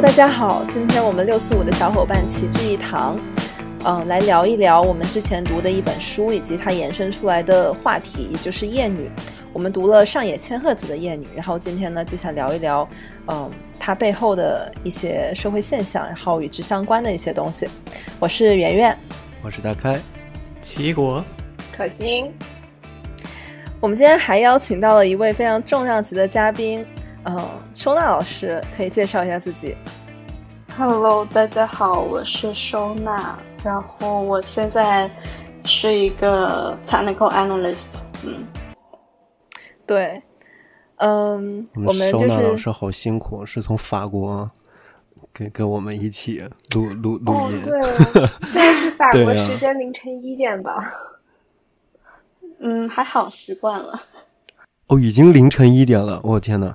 Hello，大家好，今天我们六四五的小伙伴齐聚一堂，嗯，来聊一聊我们之前读的一本书以及它延伸出来的话题，也就是厌女。我们读了上野千鹤子的《厌女》，然后今天呢就想聊一聊，嗯，它背后的一些社会现象，然后与之相关的一些东西。我是圆圆，我是大开，齐国，可心。我们今天还邀请到了一位非常重量级的嘉宾，嗯，收纳老师，可以介绍一下自己。Hello，大家好，我是收纳，然后我现在是一个 technical analyst，嗯。对，嗯，我们收纳老师好辛苦，是从法国跟跟我们一起录录录音。对，现在是法国时间凌晨一点吧。嗯，还好习惯了。哦，已经凌晨一点了，我天呐，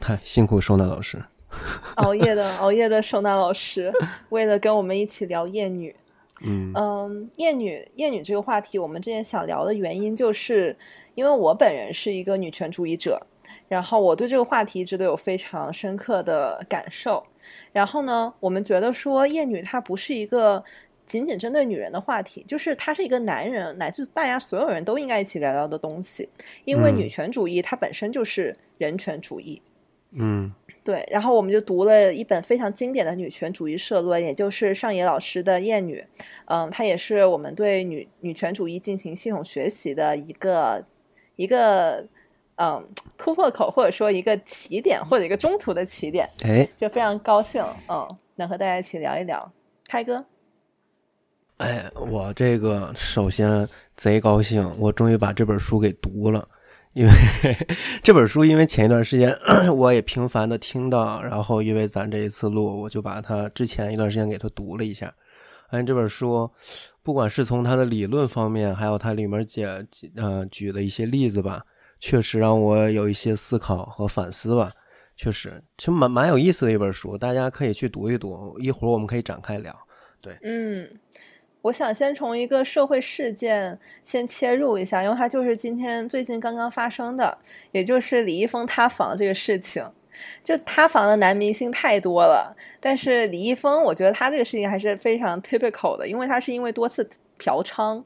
太辛苦收纳老师。熬夜的熬夜的收纳老师，为了跟我们一起聊厌 女。嗯嗯，厌女厌女这个话题，我们之前想聊的原因就是。因为我本人是一个女权主义者，然后我对这个话题一直都有非常深刻的感受。然后呢，我们觉得说厌女她不是一个仅仅针对女人的话题，就是它是一个男人乃至大家所有人都应该一起聊聊的东西。因为女权主义它本身就是人权主义。嗯，对。然后我们就读了一本非常经典的女权主义社论，也就是上野老师的《厌女》。嗯，它也是我们对女女权主义进行系统学习的一个。一个嗯突破口，或者说一个起点，或者一个中途的起点，哎，就非常高兴，嗯，能和大家一起聊一聊。开哥，哎，我这个首先贼高兴，我终于把这本书给读了，因为这本书，因为前一段时间我也频繁的听到，然后因为咱这一次录，我就把它之前一段时间给它读了一下，发现这本书。不管是从它的理论方面，还有它里面解呃举的一些例子吧，确实让我有一些思考和反思吧。确实，其实蛮蛮有意思的一本书，大家可以去读一读。一会儿我们可以展开聊。对，嗯，我想先从一个社会事件先切入一下，因为它就是今天最近刚刚发生的，也就是李易峰塌房这个事情。就塌房的男明星太多了，但是李易峰，我觉得他这个事情还是非常 typical 的，因为他是因为多次嫖娼，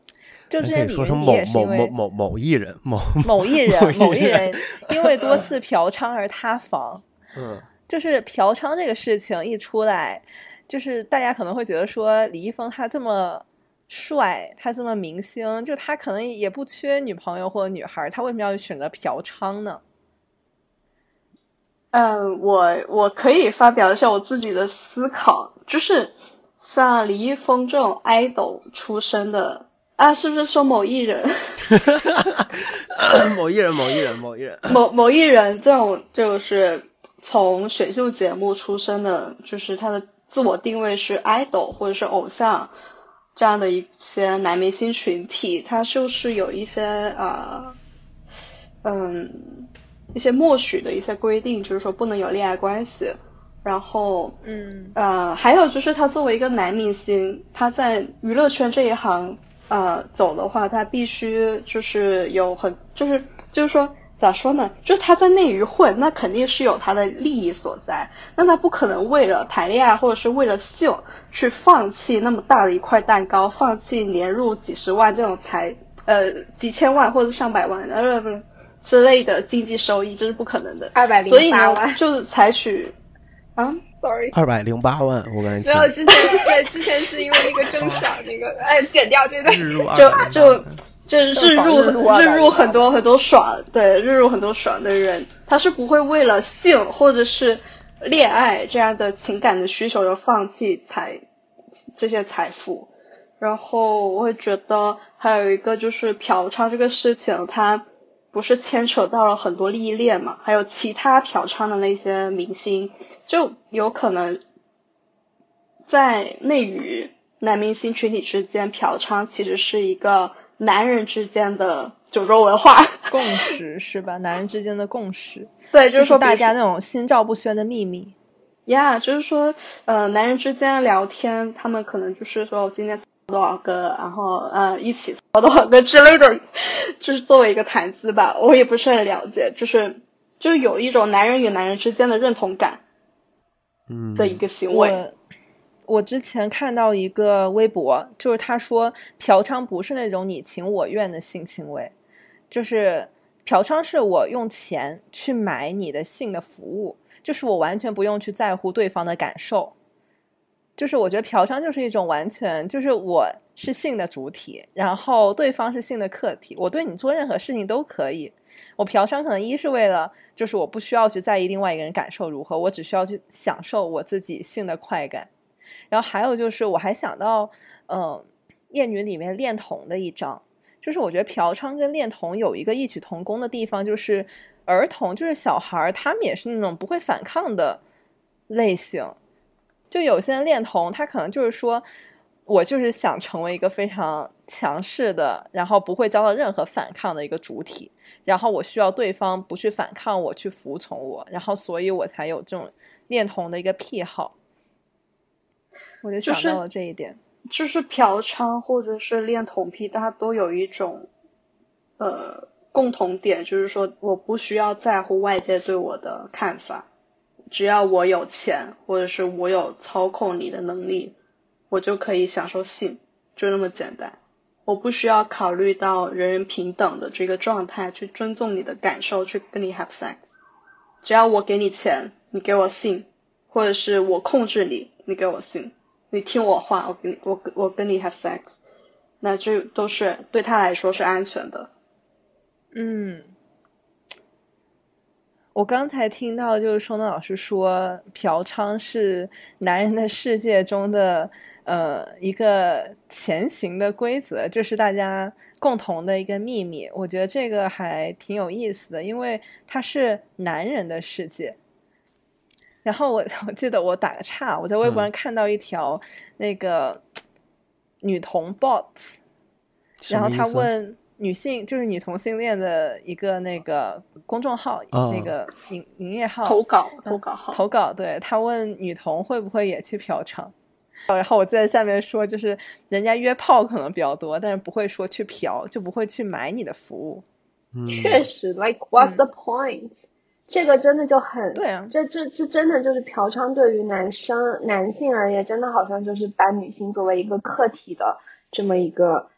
就之前李云迪也是因为某某某艺人某 某艺人某艺人 因为多次嫖娼而塌房。嗯，就是嫖娼这个事情一出来，就是大家可能会觉得说李易峰他这么帅，他这么明星，就他可能也不缺女朋友或者女孩，他为什么要选择嫖娼呢？嗯，我我可以发表一下我自己的思考，就是像李易峰这种 idol 出身的啊，是不是说 某艺人？某艺人，某艺人，某艺人，某某艺人这种就是从选秀节目出身的，就是他的自我定位是 idol 或者是偶像这样的一些男明星群体，他就是有一些啊，嗯。一些默许的一些规定，就是说不能有恋爱关系，然后，嗯，呃，还有就是他作为一个男明星，他在娱乐圈这一行，呃，走的话，他必须就是有很，就是就是说咋说呢？就是他在内娱混，那肯定是有他的利益所在，那他不可能为了谈恋爱或者是为了性去放弃那么大的一块蛋糕，放弃年入几十万这种财，呃，几千万或者上百万，呃，不是。之类的经济收益这是不可能的，二百零八万。就是采取啊，sorry，二百零八万，我感觉没有之前对之前是因为那个争抢 那个，哎，剪掉这段，就就就日入日入很多很多爽，对，日入很多爽的人，他是不会为了性或者是恋爱这样的情感的需求而放弃财这些财富。然后我会觉得还有一个就是嫖娼这个事情，它。不是牵扯到了很多利益链嘛？还有其他嫖娼的那些明星，就有可能在内娱男明星群体之间嫖娼，其实是一个男人之间的酒肉文化 共识，是吧？男人之间的共识，对，就是说大家那种心照不宣的秘密。呀，就是说，呃，男人之间聊天，他们可能就是说，我今天。多少个，然后呃一起多少个之类的，就是作为一个谈资吧，我也不是很了解，就是就是有一种男人与男人之间的认同感。嗯的一个行为。我我之前看到一个微博，就是他说嫖娼不是那种你情我愿的性行为，就是嫖娼是我用钱去买你的性的服务，就是我完全不用去在乎对方的感受。就是我觉得嫖娼就是一种完全就是我是性的主体，然后对方是性的客体，我对你做任何事情都可以。我嫖娼可能一是为了，就是我不需要去在意另外一个人感受如何，我只需要去享受我自己性的快感。然后还有就是，我还想到，嗯、呃，《艳女》里面恋童的一章，就是我觉得嫖娼跟恋童有一个异曲同工的地方，就是儿童，就是小孩儿，他们也是那种不会反抗的类型。就有些人恋童，他可能就是说，我就是想成为一个非常强势的，然后不会遭到任何反抗的一个主体，然后我需要对方不去反抗我，去服从我，然后所以我才有这种恋童的一个癖好。我就想到了这一点，就是嫖娼或者是恋童癖，大家都有一种呃共同点，就是说我不需要在乎外界对我的看法。只要我有钱，或者是我有操控你的能力，我就可以享受性，就那么简单。我不需要考虑到人人平等的这个状态，去尊重你的感受，去跟你 have sex。只要我给你钱，你给我性，或者是我控制你，你给我性，你听我话，我跟你我我跟你 have sex，那这都是对他来说是安全的。嗯。我刚才听到，就是收纳老师说，嫖娼是男人的世界中的呃一个前行的规则，这是大家共同的一个秘密。我觉得这个还挺有意思的，因为它是男人的世界。然后我我记得我打个岔，我在微博上看到一条那个、嗯、女同 bot，然后他问。女性就是女同性恋的一个那个公众号，哦、那个营营业号投稿投稿号。投稿，对他问女同会不会也去嫖娼，然后我在下面说，就是人家约炮可能比较多，但是不会说去嫖，就不会去买你的服务。嗯、确实，like what's the point？、嗯、这个真的就很对啊，这这这真的就是嫖娼对于男生男性而言，真的好像就是把女性作为一个客体的这么一个。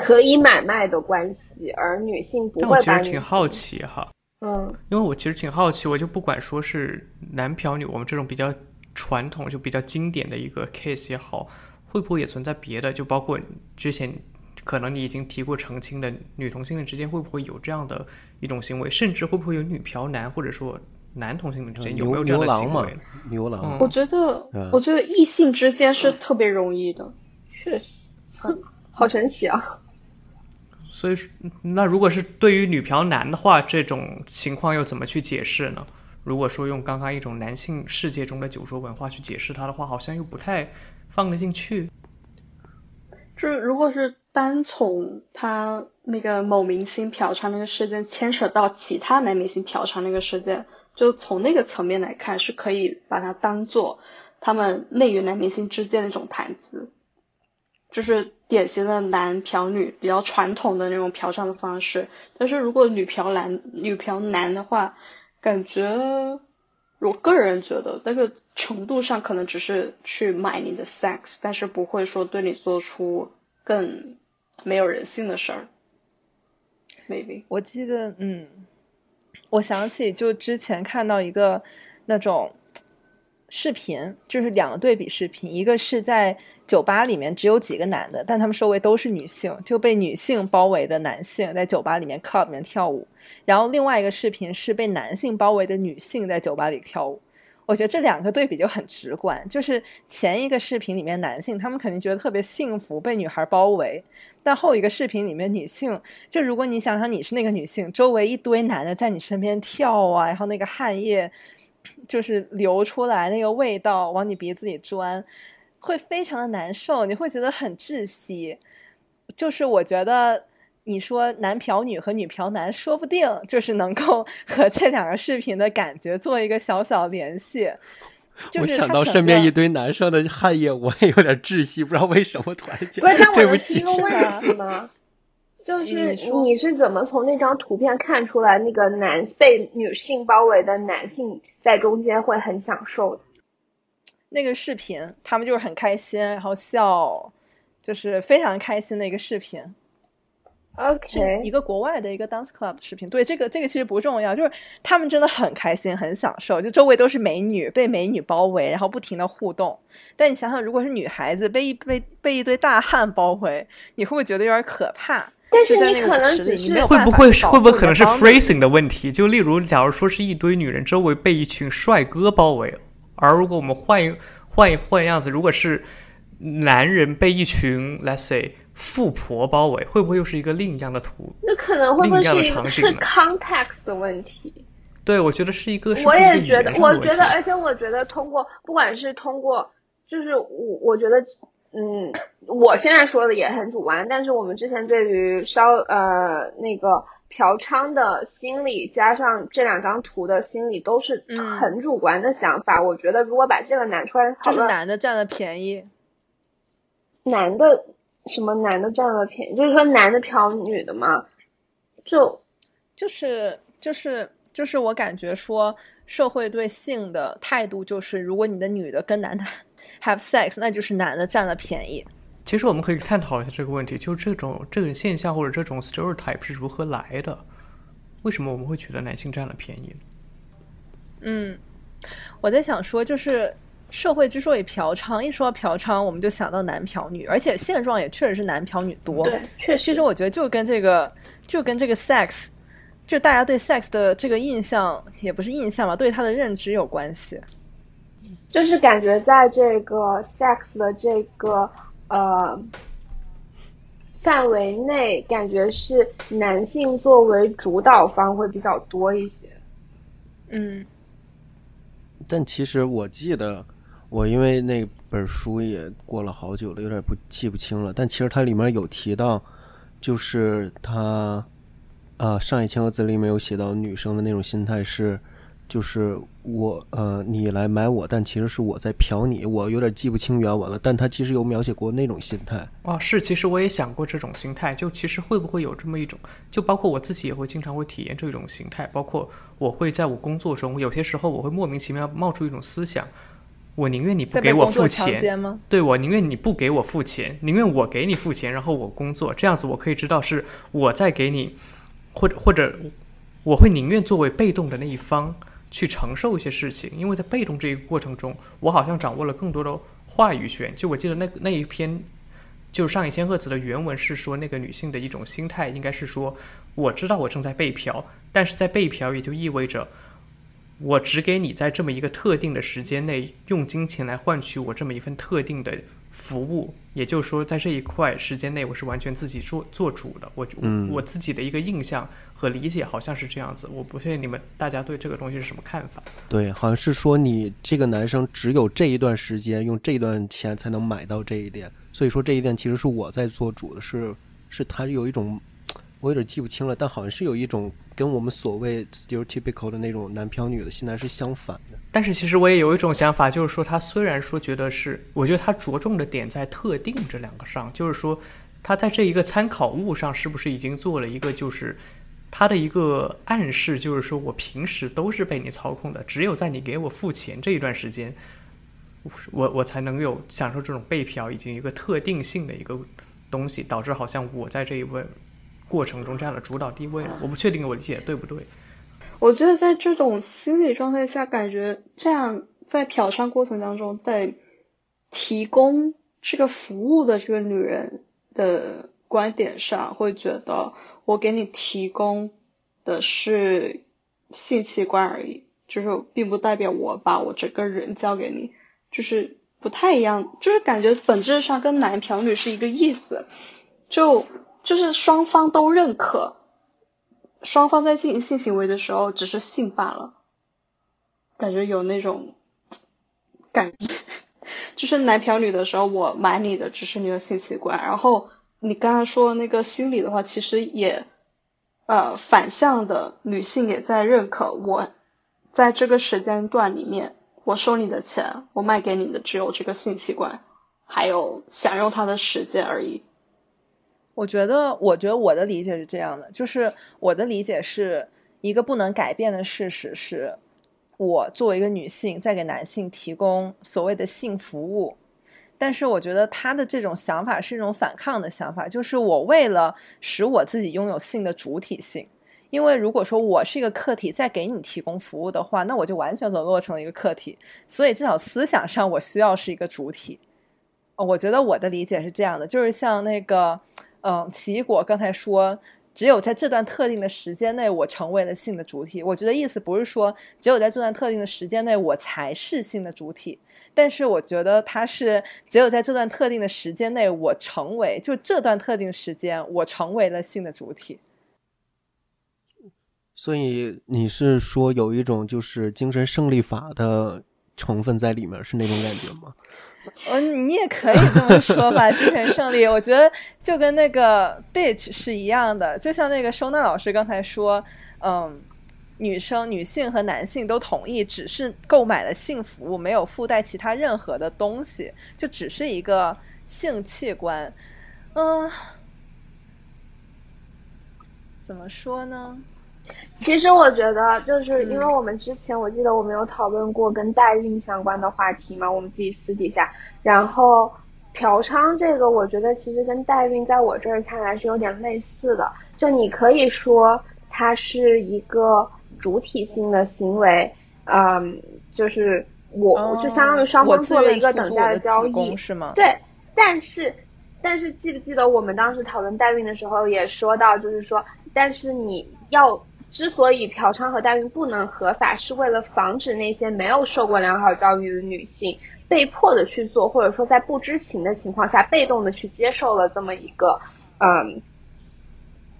可以买卖的关系，而女性不会把。但我其实挺好奇哈，嗯，因为我其实挺好奇，我就不管说是男嫖女，我们这种比较传统、就比较经典的一个 case 也好，会不会也存在别的？就包括之前可能你已经提过澄清的女同性恋之间会不会有这样的一种行为，甚至会不会有女嫖男，或者说男同性恋之间有没有这样的行为？牛郎，嗯、我觉得，嗯、我觉得异性之间是特别容易的，确实，嗯、好神奇啊！所以，那如果是对于女嫖男的话，这种情况又怎么去解释呢？如果说用刚刚一种男性世界中的酒桌文化去解释它的话，好像又不太放得进去。就是如果是单从他那个某明星嫖娼那个事件牵扯到其他男明星嫖娼那个事件，就从那个层面来看，是可以把它当做他们内娱男明星之间的一种谈资。就是典型的男嫖女比较传统的那种嫖娼的方式，但是如果女嫖男女嫖男的话，感觉我个人觉得那个程度上可能只是去买你的 sex，但是不会说对你做出更没有人性的事儿。maybe 我记得，嗯，我想起就之前看到一个那种视频，就是两个对比视频，一个是在酒吧里面只有几个男的，但他们周围都是女性，就被女性包围的男性在酒吧里面 club 里面跳舞，然后另外一个视频是被男性包围的女性在酒吧里跳舞。我觉得这两个对比就很直观，就是前一个视频里面男性他们肯定觉得特别幸福，被女孩包围，但后一个视频里面女性，就如果你想想你是那个女性，周围一堆男的在你身边跳啊，然后那个汗液就是流出来，那个味道往你鼻子里钻，会非常的难受，你会觉得很窒息。就是我觉得你说男嫖女和女嫖男，说不定就是能够 和这两个视频的感觉做一个小小联系。就我是想到身边一堆男生的汗液，我也有点窒息，不知道为什么。突然间，不是，但我对不起能提个，问题吗？就是你是怎么从那张图片看出来那个男被女性包围的男性在中间会很享受的？那个视频，他们就是很开心，然后笑，就是非常开心的一个视频。是 OK，一个国外的一个 dance club 的视频。对，这个这个其实不重要，就是他们真的很开心，很享受，就周围都是美女，被美女包围，然后不停的互动。但你想想，如果是女孩子被一被被一堆大汉包围，你会不会觉得有点可怕？但是在那个你可能舞池里，只是你没有会不会会不会可能是护你的帮 phrasing 的问题？就例如，假如说是一堆女人周围被一群帅哥包围，而如果我们换一换一换样子，如果是男人被一群 let's say 富婆包围，会不会又是一个另一样的图？那可能会不会是一个是场景呢 context 的问题？对，我觉得是一个，我是一个语也觉得我觉得，而且我觉得通过，不管是通过，就是我，我觉得，嗯，我现在说的也很主观，但是我们之前对于稍呃那个嫖娼的心理，加上这两张图的心理，都是嗯很主观的想法。我觉得如果把这个拿出来讨就是，男的占了便宜。男的什么男的占了便宜，就是说男的嫖女的嘛，就就是就是就是我感觉说，社会对性的态度就是，如果你的女的跟男的 have sex，那就是男的占了便宜。其实我们可以探讨一下这个问题，就这种这种现象或者这种 stereotype 是如何来的？为什么我们会觉得男性占了便宜呢？嗯，我在想说，就是社会之所以嫖娼，一说到嫖娼，我们就想到男嫖女，而且现状也确实是男嫖女多。对，确实其实我觉得就跟这个，就跟这个 sex，就大家对 sex 的这个印象，也不是印象吧，对它的认知有关系。就是感觉在这个 sex 的这个呃范围内，感觉是男性作为主导方会比较多一些。嗯但其实我记得，我因为那本书也过了好久了，有点不记不清了。但其实它里面有提到，就是他啊，上一千个字里面有写到女生的那种心态是，就是我呃你来买我，但其实是我在嫖你。我有点记不清原文了，但他其实有描写过那种心态。哦，是，其实我也想过这种心态，就其实会不会有这么一种，就包括我自己也会经常会体验这种心态，包括我会在我工作中，有些时候我会莫名其妙冒出一种思想，我宁愿你不给我付钱，吗？对我宁愿你不给我付钱，宁愿我给你付钱，然后我工作，这样子我可以知道是我在给你，或者或者我会宁愿作为被动的那一方去承受一些事情，因为在被动这一个过程中，我好像掌握了更多的话语权。就我记得那那一篇，就是上野千鹤子的原文是说，那个女性的一种心态应该是说，我知道我正在被嫖，但是在被嫖也就意味着。我只给你在这么一个特定的时间内用金钱来换取我这么一份特定的服务，也就是说，在这一块时间内，我是完全自己做做主的。我嗯我自己的一个印象和理解好像是这样子，我不确定你们大家对这个东西是什么看法。对，好像是说你这个男生只有这一段时间用这段钱才能买到这一点，所以说这一点其实是我在做主的，是是他有一种，我有点记不清了，但好像是有一种跟我们所谓 stereotypical 的那种男漂女的心态是相反的。但是其实我也有一种想法，就是说他虽然说觉得是，我觉得他着重的点在特定这两个上，就是说他在这一个参考物上是不是已经做了一个就是。他的一个暗示就是说，我平时都是被你操控的，只有在你给我付钱这一段时间，我我才能有享受这种被嫖以及一个特定性的一个东西，导致好像我在这一位过程中占了主导地位了。我不确定我理解对不对。我觉得在这种心理状态下，感觉这样在嫖娼过程当中，在提供这个服务的这个女人的观点上，会觉得我给你提供的是性器官而已，就是并不代表我把我整个人交给你，就是不太一样，就是感觉本质上跟男嫖女是一个意思，就就是双方都认可。双方在进行性行为的时候只是性罢了，感觉有那种感觉，就是男嫖女的时候，我买你的只是你的性器官，然后你刚刚说的那个心理的话，其实也呃反向的，女性也在认可我在这个时间段里面，我收你的钱，我卖给你的只有这个性器官，还有享用它的时间而已。我觉得，我觉得我的理解是这样的，就是我的理解是一个不能改变的事实是，我作为一个女性在给男性提供所谓的性服务。但是我觉得他的这种想法是一种反抗的想法，就是我为了使我自己拥有性的主体性，因为如果说我是一个客体在给你提供服务的话，那我就完全沦落成了一个客体，所以至少思想上我需要是一个主体。我觉得我的理解是这样的，就是像那个，嗯，奇异果刚才说。只有在这段特定的时间内，我成为了性的主体。我觉得意思不是说只有在这段特定的时间内，我才是性的主体。但是我觉得它是只有在这段特定的时间内，我成为就这段特定时间，我成为了性的主体。所以你是说有一种就是精神胜利法的成分在里面，是那种感觉吗？嗯，你也可以这么说吧，精神胜利。我觉得就跟那个 bitch 是一样的，就像那个收纳老师刚才说，嗯，女生、女性和男性都同意，只是购买了性服务，没有附带其他任何的东西，就只是一个性器官。嗯，怎么说呢？其实我觉得，就是因为我们之前我记得我们有讨论过跟代孕相关的话题嘛，我们自己私底下，然后嫖娼这个，我觉得其实跟代孕在我这儿看来是有点类似的。就你可以说它是一个主体性的行为，嗯，就是我就相当于双方做了一个等价的交易，是吗？对，但是但是记不记得我们当时讨论代孕的时候也说到，就是说，但是你要。之所以嫖娼和代孕不能合法，是为了防止那些没有受过良好教育的女性被迫的去做，或者说在不知情的情况下被动的去接受了这么一个嗯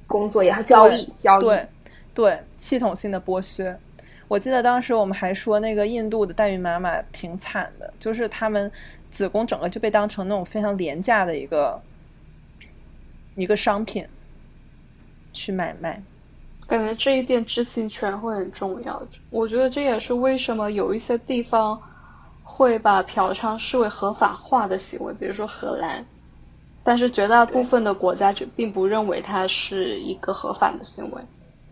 工作也好交易交易对对系统性的剥削。我记得当时我们还说那个印度的代孕妈妈挺惨的，就是他们子宫整个就被当成那种非常廉价的一个一个商品去买卖。感觉这一点知情权会很重要。我觉得这也是为什么有一些地方会把嫖娼视为合法化的行为，比如说荷兰。但是绝大部分的国家就并不认为它是一个合法的行为，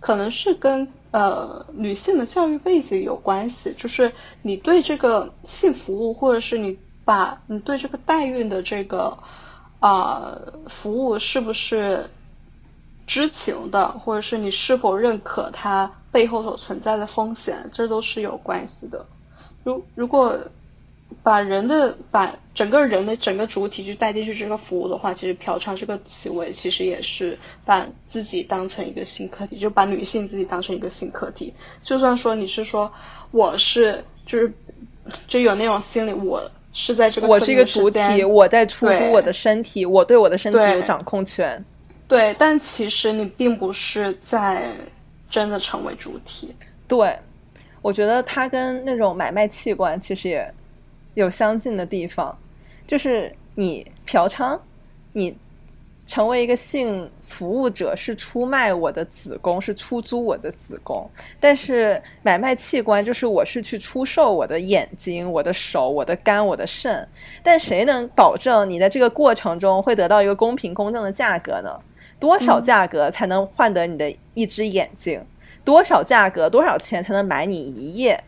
可能是跟呃女性的教育背景有关系。就是你对这个性服务，或者是你把你对这个代孕的这个啊服务是不是？知情的，或者是你是否认可它背后所存在的风险，这都是有关系的。如如果把人的把整个人的整个主体去带进去这个服务的话，其实嫖娼这个行为其实也是把自己当成一个性客体，就把女性自己当成一个性客体。就算说你是说我是就是就有那种心理，我是在这个我是一个主体，我在出租我的身体，我对我的身体有掌控权。对，但其实你并不是在真的成为主体。对，我觉得它跟那种买卖器官其实也有相近的地方，就是你嫖娼，你成为一个性服务者是出卖我的子宫，是出租我的子宫；但是买卖器官就是我是去出售我的眼睛、我的手、我的肝、我的肾。但谁能保证你在这个过程中会得到一个公平公正的价格呢？多少价格才能换得你的一只眼睛？多少价格多少钱才能买你一夜？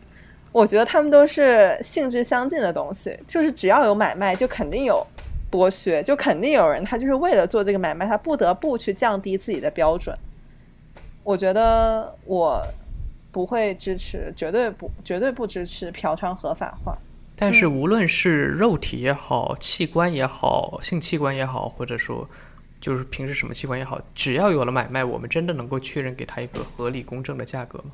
我觉得他们都是性质相近的东西，就是只要有买卖，就肯定有剥削，就肯定有人他就是为了做这个买卖，他不得不去降低自己的标准。我觉得我不会支持，绝对不，绝对不支持嫖娼合法化。但是无论是肉体也好，器官也好，性器官也好，或者说。就是平时什么器官也好，只要有了买卖，我们真的能够确认给他一个合理公正的价格吗？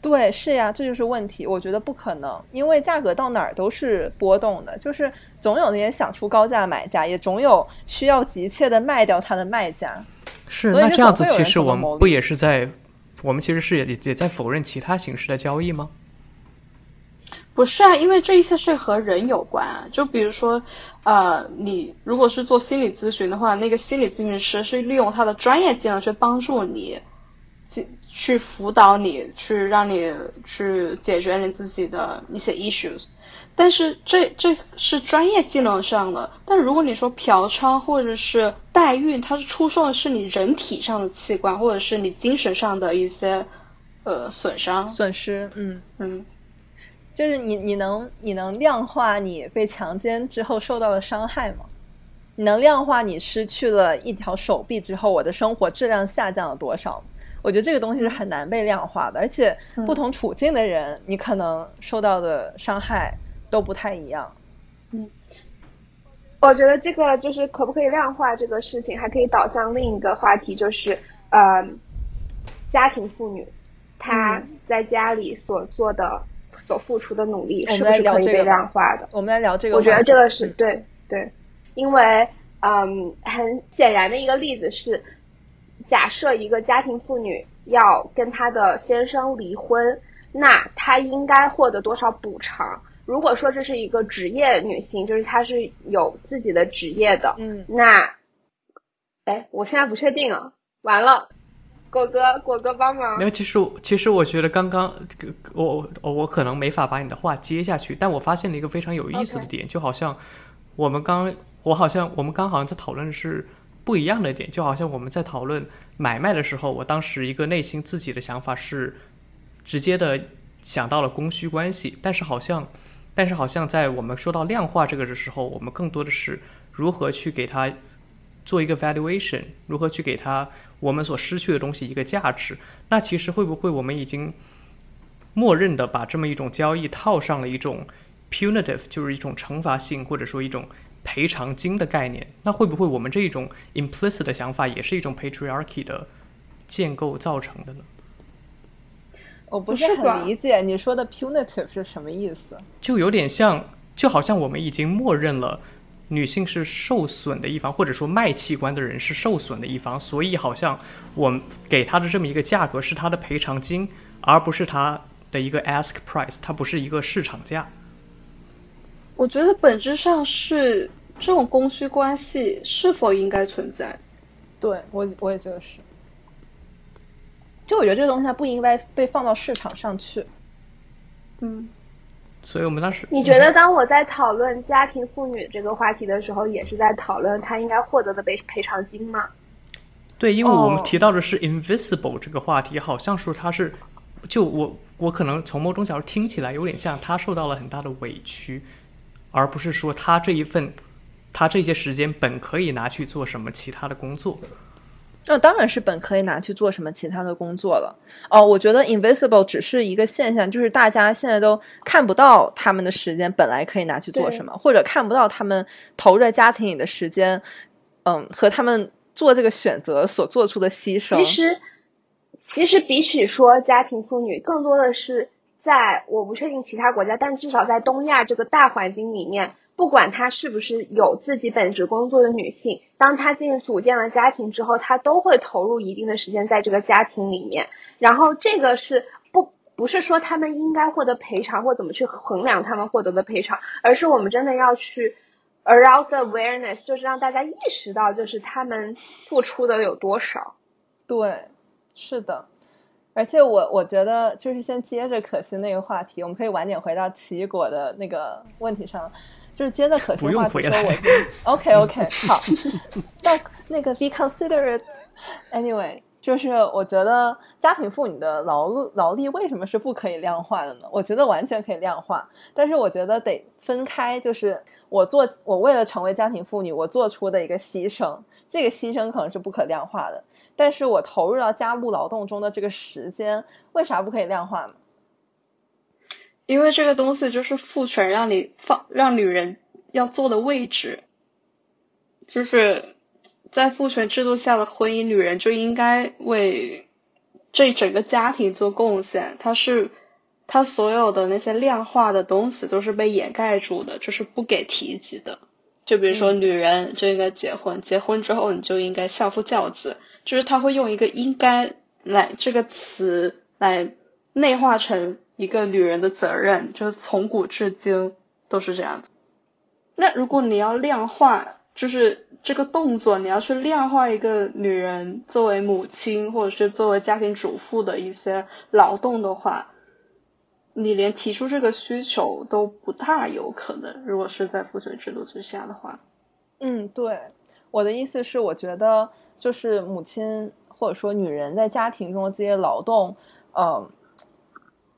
对，是呀，这就是问题。我觉得不可能，因为价格到哪儿都是波动的，就是总有那些想出高价买家，也总有需要急切的卖掉它的卖家。是，那这样子其实我们不也是在，我们其实是也也在否认其他形式的交易吗？不是啊，因为这一切是和人有关啊。就比如说，呃，你如果是做心理咨询的话，那个心理咨询师是利用他的专业技能去帮助你，去去辅导你，去让你去解决你自己的一些 issues。但是这这是专业技能上的。但如果你说嫖娼或者是代孕，它是出售的是你人体上的器官，或者是你精神上的一些呃损伤损失。嗯嗯。就是你你能你能量化你被强奸之后受到的伤害吗？你能量化你失去了一条手臂之后，我的生活质量下降了多少？我觉得这个东西是很难被量化的，而且不同处境的人，你可能受到的伤害都不太一样。嗯，我觉得这个就是可不可以量化这个事情，还可以导向另一个话题，就是呃，家庭妇女她在家里所做的、所付出的努力，是不是可以被量化的？我们来聊这个。我觉得这个是对对。因为，嗯，很显然的一个例子是，假设一个家庭妇女要跟她的先生离婚，那她应该获得多少补偿？如果说这是一个职业女性，就是她是有自己的职业的，嗯，那，哎，我现在不确定啊，完了，果哥，果哥帮忙。没有，其实其实我觉得刚刚我我我可能没法把你的话接下去，但我发现了一个非常有意思的点，就好像我们刚。我好像我们刚好像在讨论是不一样的点，就好像我们在讨论买卖的时候，我当时一个内心自己的想法是直接的想到了供需关系，但是好像但是好像在我们说到量化这个的时候，我们更多的是如何去给它做一个 valuation，如何去给它我们所失去的东西一个价值。那其实会不会我们已经默认的把这么一种交易套上了一种 punitive，就是一种惩罚性或者说一种。赔偿金的概念，那会不会我们这一种 implicit 的想法也是一种 patriarchy 的建构造成的呢？我不是很理解你说的 punitive 是什么意思？就有点像，就好像我们已经默认了女性是受损的一方，或者说卖器官的人是受损的一方，所以好像我们给他的这么一个价格是他的赔偿金，而不是他的一个 ask price，它不是一个市场价。我觉得本质上是。这种供需关系是否应该存在？对我，我也觉得是。就我觉得这个东西它不应该被放到市场上去。嗯。所以我们当时，你觉得当我在讨论家庭妇女这个话题的时候，也是在讨论她应该获得的赔赔偿金吗？对，因为我们提到的是 invisible 这个话题，好像说她是，就我我可能从某种角度听起来有点像她受到了很大的委屈，而不是说她这一份。她这些时间本可以拿去做什么其他的工作？那当然是本可以拿去做什么其他的工作了。哦，我觉得 invisible 只是一个现象，就是大家现在都看不到他们的时间本来可以拿去做什么，或者看不到他们投入在家庭里的时间，嗯，和他们做这个选择所做出的牺牲。其实，其实比起说家庭妇女，更多的是在我不确定其他国家，但至少在东亚这个大环境里面。不管她是不是有自己本职工作的女性，当她进组建了家庭之后，她都会投入一定的时间在这个家庭里面。然后这个是不不是说他们应该获得赔偿或怎么去衡量他们获得的赔偿，而是我们真的要去 arouse awareness，就是让大家意识到，就是他们付出的有多少。对，是的。而且我我觉得就是先接着可心那个话题，我们可以晚点回到奇异果的那个问题上。就是接的可心话题说，我 OK OK 好，到那个 be considerate anyway，就是我觉得家庭妇女的劳碌劳力为什么是不可以量化的呢？我觉得完全可以量化，但是我觉得得分开，就是我做我为了成为家庭妇女，我做出的一个牺牲，这个牺牲可能是不可量化的，但是我投入到家务劳动中的这个时间，为啥不可以量化呢？因为这个东西就是父权让你放让女人要坐的位置，就是在父权制度下的婚姻，女人就应该为这整个家庭做贡献。她是她所有的那些量化的东西都是被掩盖住的，就是不给提及的。就比如说，女人就应该结婚，结婚之后你就应该相夫教子，就是他会用一个“应该”来这个词来内化成。一个女人的责任，就是从古至今都是这样子。那如果你要量化，就是这个动作，你要去量化一个女人作为母亲或者是作为家庭主妇的一些劳动的话，你连提出这个需求都不大有可能。如果是在父权制度之下的话，嗯，对，我的意思是，我觉得就是母亲或者说女人在家庭中的这些劳动，嗯。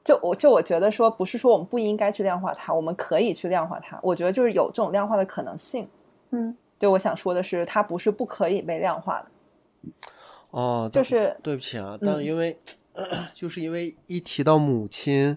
就我就我觉得说，不是说我们不应该去量化它，我们可以去量化它。我觉得就是有这种量化的可能性。嗯，就我想说的是，它不是不可以被量化的。哦，就是对不起啊，但因为、就是因为一提到母亲，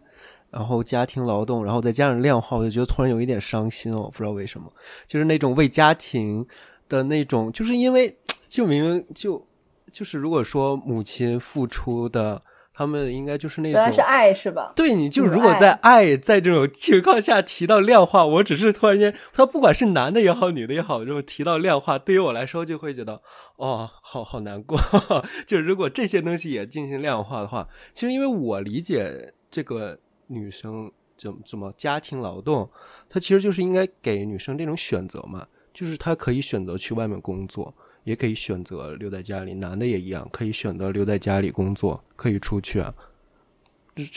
然后家庭劳动，然后再加上量化，我就觉得突然有一点伤心哦，不知道为什么，就是那种为家庭的那种，就是因为 就明明就就是如果说母亲付出的。他们应该就是那种，原来是爱是吧？对，你就如果在爱在这种情况下提到量化，我只是突然间，他不管是男的也好，女的也好，如果提到量化，对于我来说就会觉得，哦，好好难过。就如果这些东西也进行量化的话，其实因为我理解这个女生怎么怎么家庭劳动，它其实就是应该给女生这种选择嘛，就是她可以选择去外面工作。也可以选择留在家里，男的也一样，可以选择留在家里工作，可以出去啊。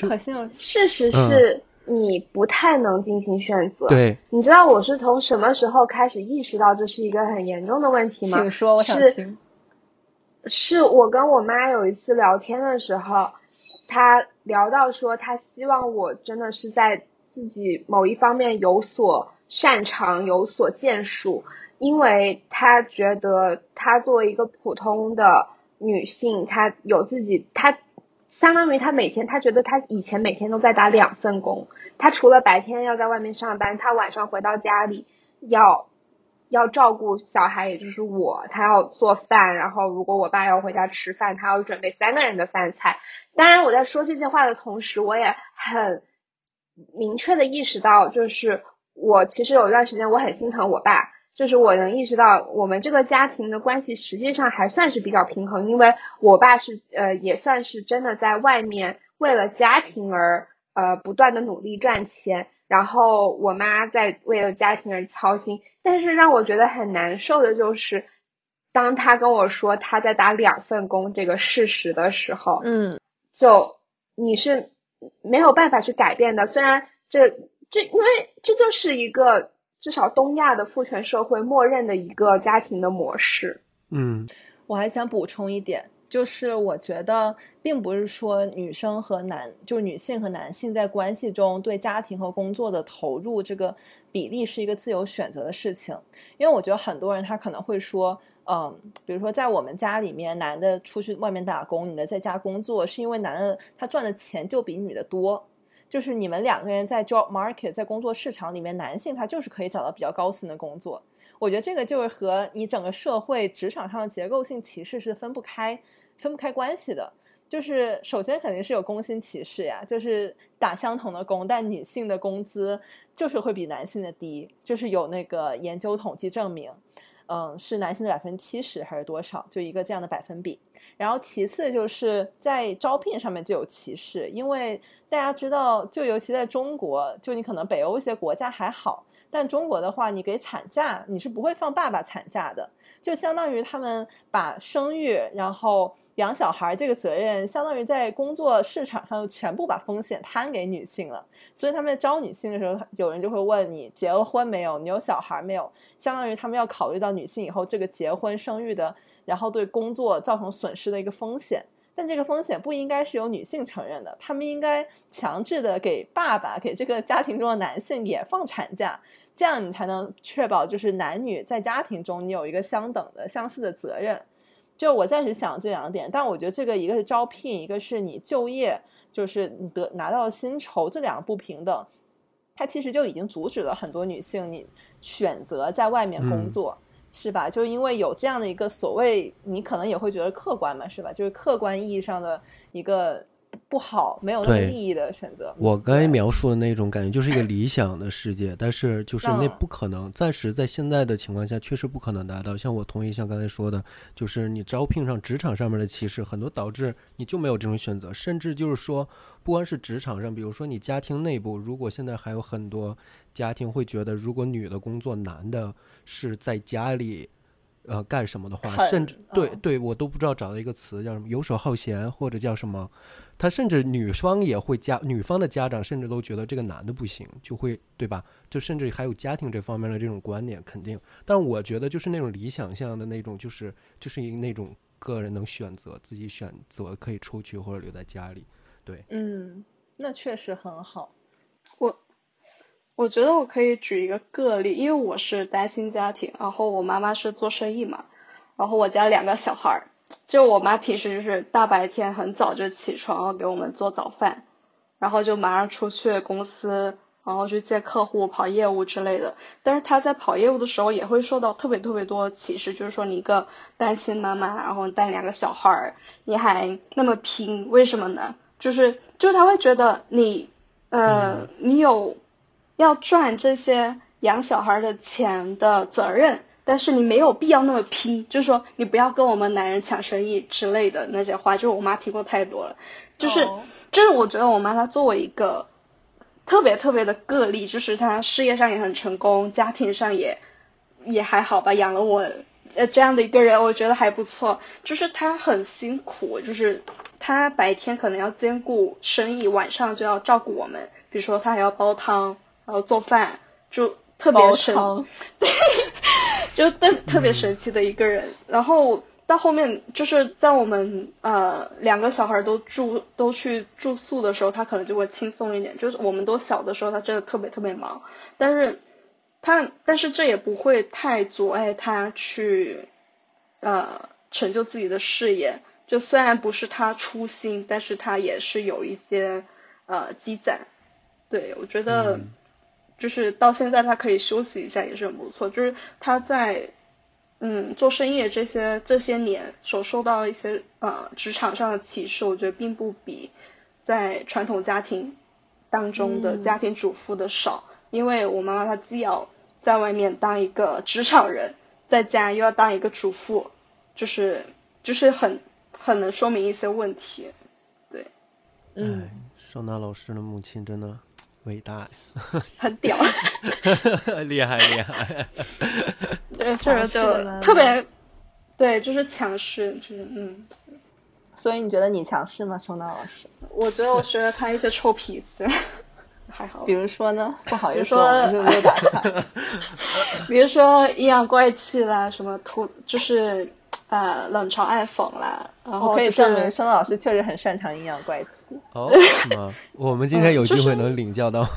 可信，事实是你不太能进行选择。对，你知道我是从什么时候开始意识到这是一个很严重的问题吗？请说，我想听。是我跟我妈有一次聊天的时候，她聊到说，她希望我真的是在自己某一方面有所擅长，有所建树。因为她觉得她作为一个普通的女性，她有自己，她相当于她每天，她觉得她以前每天都在打两份工，她除了白天要在外面上班，她晚上回到家里要要照顾小孩，也就是我，她要做饭，然后如果我爸要回家吃饭，她要准备三个人的饭菜。当然，我在说这些话的同时，我也很明确的意识到，就是我其实有一段时间我很心疼我爸。就是我能意识到，我们这个家庭的关系实际上还算是比较平衡，因为我爸是呃也算是真的在外面为了家庭而呃不断的努力赚钱，然后我妈在为了家庭而操心。但是让我觉得很难受的就是，当他跟我说他在打两份工这个事实的时候，嗯，就你是没有办法去改变的。虽然这这因为这就是一个。至少东亚的父权社会默认的一个家庭的模式。嗯，我还想补充一点，就是我觉得并不是说女生和男，就是女性和男性在关系中对家庭和工作的投入这个比例是一个自由选择的事情。因为我觉得很多人他可能会说，嗯，比如说在我们家里面，男的出去外面打工，女的在家工作，是因为男的他赚的钱就比女的多。就是你们两个人在 job market 在工作市场里面，男性他就是可以找到比较高薪的工作。我觉得这个就是和你整个社会职场上的结构性歧视是分不开、分不开关系的。就是首先肯定是有工薪歧视呀，就是打相同的工，但女性的工资就是会比男性的低，就是有那个研究统计证明。嗯，是男性的百分之七十还是多少？就一个这样的百分比。然后其次就是在招聘上面就有歧视，因为大家知道，就尤其在中国，就你可能北欧一些国家还好，但中国的话，你给产假，你是不会放爸爸产假的，就相当于他们把生育，然后。养小孩这个责任，相当于在工作市场上全部把风险摊给女性了。所以他们在招女性的时候，有人就会问你结了婚没有？你有小孩没有？相当于他们要考虑到女性以后这个结婚生育的，然后对工作造成损失的一个风险。但这个风险不应该是由女性承认的，他们应该强制的给爸爸、给这个家庭中的男性也放产假，这样你才能确保就是男女在家庭中你有一个相等的、相似的责任。就我暂时想这两点，但我觉得这个一个是招聘，一个是你就业，就是你得拿到薪酬，这两个不平等，它其实就已经阻止了很多女性你选择在外面工作，是吧？就因为有这样的一个所谓，你可能也会觉得客观嘛，是吧？就是客观意义上的一个。不好，没有那么利益的选择。我刚才描述的那种感觉，就是一个理想的世界，但是就是那不可能，暂时在现在的情况下，确实不可能达到。像我同意，像刚才说的，就是你招聘上职场上面的歧视，很多导致你就没有这种选择，甚至就是说，不光是职场上，比如说你家庭内部，如果现在还有很多家庭会觉得，如果女的工作，男的是在家里。呃，干什么的话，甚至对对，我都不知道找到一个词叫什么，游手好闲或者叫什么，他甚至女方也会家，女方的家长甚至都觉得这个男的不行，就会对吧？就甚至还有家庭这方面的这种观念，肯定。但我觉得就是那种理想向的那种，就是就是一那种个人能选择自己选择可以出去或者留在家里，对，嗯，那确实很好。我我觉得我可以举一个个例，因为我是单亲家庭，然后我妈妈是做生意嘛，然后我家两个小孩儿，就我妈平时就是大白天很早就起床给我们做早饭，然后就马上出去公司，然后去见客户、跑业务之类的。但是她在跑业务的时候也会受到特别特别多的歧视，就是说你一个单亲妈妈，然后带两个小孩儿，你还那么拼，为什么呢？就是就是他会觉得你呃你有要赚这些养小孩的钱的责任，但是你没有必要那么拼，就是说你不要跟我们男人抢生意之类的那些话，就是我妈听过太多了，就是、哦。就是我觉得我妈她作为一个特别特别的个例，就是她事业上也很成功，家庭上也也还好吧，养了我呃这样的一个人，我觉得还不错。就是她很辛苦，就是她白天可能要兼顾生意，晚上就要照顾我们，比如说她还要煲汤，然后做饭，就特别煲神汤，就特特别神奇的一个人。然后到后面就是在我们呃两个小孩都住都去住宿的时候，他可能就会轻松一点。就是我们都小的时候，他真的特别特别忙，但是他但是这也不会太阻碍他去呃成就自己的事业。就虽然不是他初心，但是他也是有一些呃积攒。对我觉得。就是到现在他可以休息一下也是很不错。就是他在嗯做生意的这些这些年所受到的一些呃职场上的歧视，我觉得并不比在传统家庭当中的嗯家庭主妇的少。因为我妈妈她既要在外面当一个职场人，在家又要当一个主妇，就是就是很很能说明一些问题。对嗯哎，收纳老师的母亲真的伟大呀，很屌，厉 害厉害。对，这强个势的妈妈就特别，对，就是强势，就是嗯，所以你觉得你强势吗，收纳老师？我觉得我学了他一些臭脾气，还好比。如说呢？不好意思，比如说？比如说阴阳怪气啦，什么吐，就是呃冷嘲暗讽啦，然后我可以就是证明，申老师确实很擅长阴阳怪气。哦，是吗？我们今天有机会能领教到吗？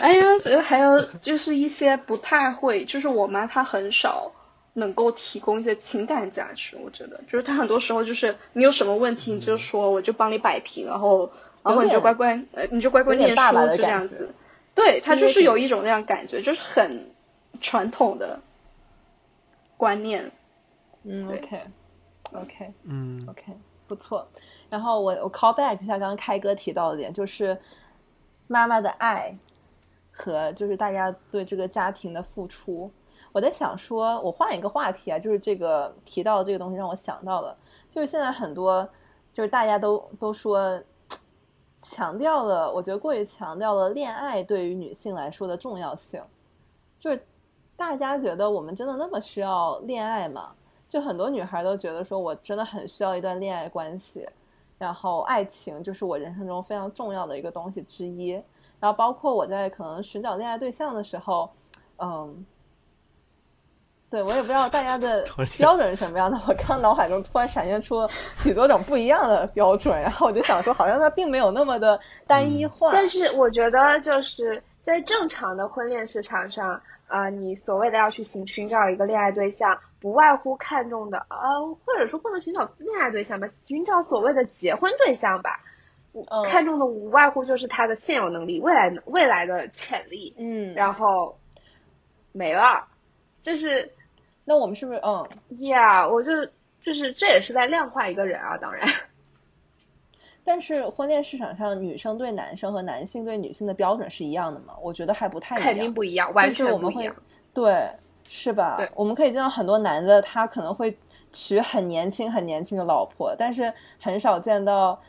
哎呀，觉得还有就是一些不太会，就是我妈她很少能够提供一些情感价值，我觉得就是她很多时候就是你有什么问题你就说，我就帮你摆平，然后然后你就乖乖呃你就乖乖念书爸爸的就这样子，对她就是有一种那样感觉，就是很传统的观念，嗯对，OK OK 嗯 OK，不错。然后我我 call back 一下刚刚开哥提到的点，就是妈妈的爱和就是大家对这个家庭的付出。我在想说，我换一个话题啊，就是这个提到的这个东西让我想到了，就是现在很多就是大家都都说强调了，我觉得过于强调了恋爱对于女性来说的重要性，就是大家觉得我们真的那么需要恋爱吗？就很多女孩都觉得说，我真的很需要一段恋爱关系，然后爱情就是我人生中非常重要的一个东西之一。然后包括我在可能寻找恋爱对象的时候，嗯，对我也不知道大家的 标准是什么样的。我刚脑海中突然闪现出许多种不一样的标准，然后我就想说，好像它并没有那么的单一化。但是我觉得就是在正常的婚恋市场上，呃，你所谓的要去寻寻找一个恋爱对象，不外乎看重的，呃，或者说不能寻找恋爱对象吧，寻找所谓的结婚对象吧。嗯看重的无外乎就是他的现有能力、未来未来的潜力，嗯，然后没了。就是那我们是不是嗯？呀我就就是这也是在量化一个人啊，当然。但是婚恋市场上，女生对男生和男性对女性的标准是一样的吗？我觉得还不太一样。肯定不一样，完就是我们会全不一样。对，是吧？对我们可以见到很多男的，他可能会娶很年轻、很年轻的老婆，但是很少见到。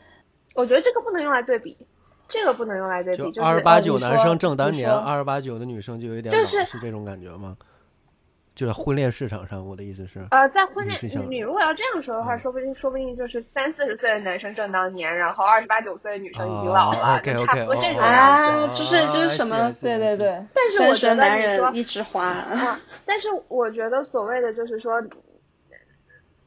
我觉得这个不能用来对比，这个不能用来对比，就是二十八九男生正当年，二十八九的女生就有一点老，就是是这种感觉吗？就在婚恋市场上，我的意思是，呃，在婚恋你你如果要这样说的话，嗯。说不定说不定就是三四十岁的男生正当年，然后二十八九岁的女生已经老了差不多这种哦。啊就是就是什么？对对，对，但是我觉得你说男人一枝花，啊，但是我觉得所谓的就是说，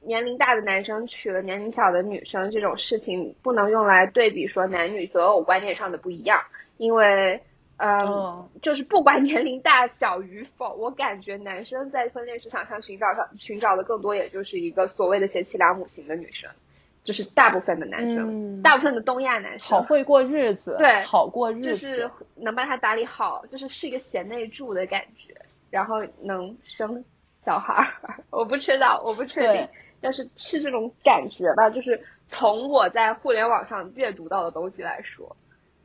年龄大的男生娶了年龄小的女生这种事情，不能用来对比说男女择偶观念上的不一样，因为，嗯，就是不管年龄大小与否，我感觉男生在婚恋市场上寻找上寻找的更多，也就是一个所谓的贤妻良母型的女生，就是大部分的男生，大部分的东亚男生，好会过日子，对，好过日子，就是能帮他打理好，就是是一个贤内助的感觉，然后能生小孩儿，我不知道，我不确定。但是是这种感觉吧，就是从我在互联网上阅读到的东西来说，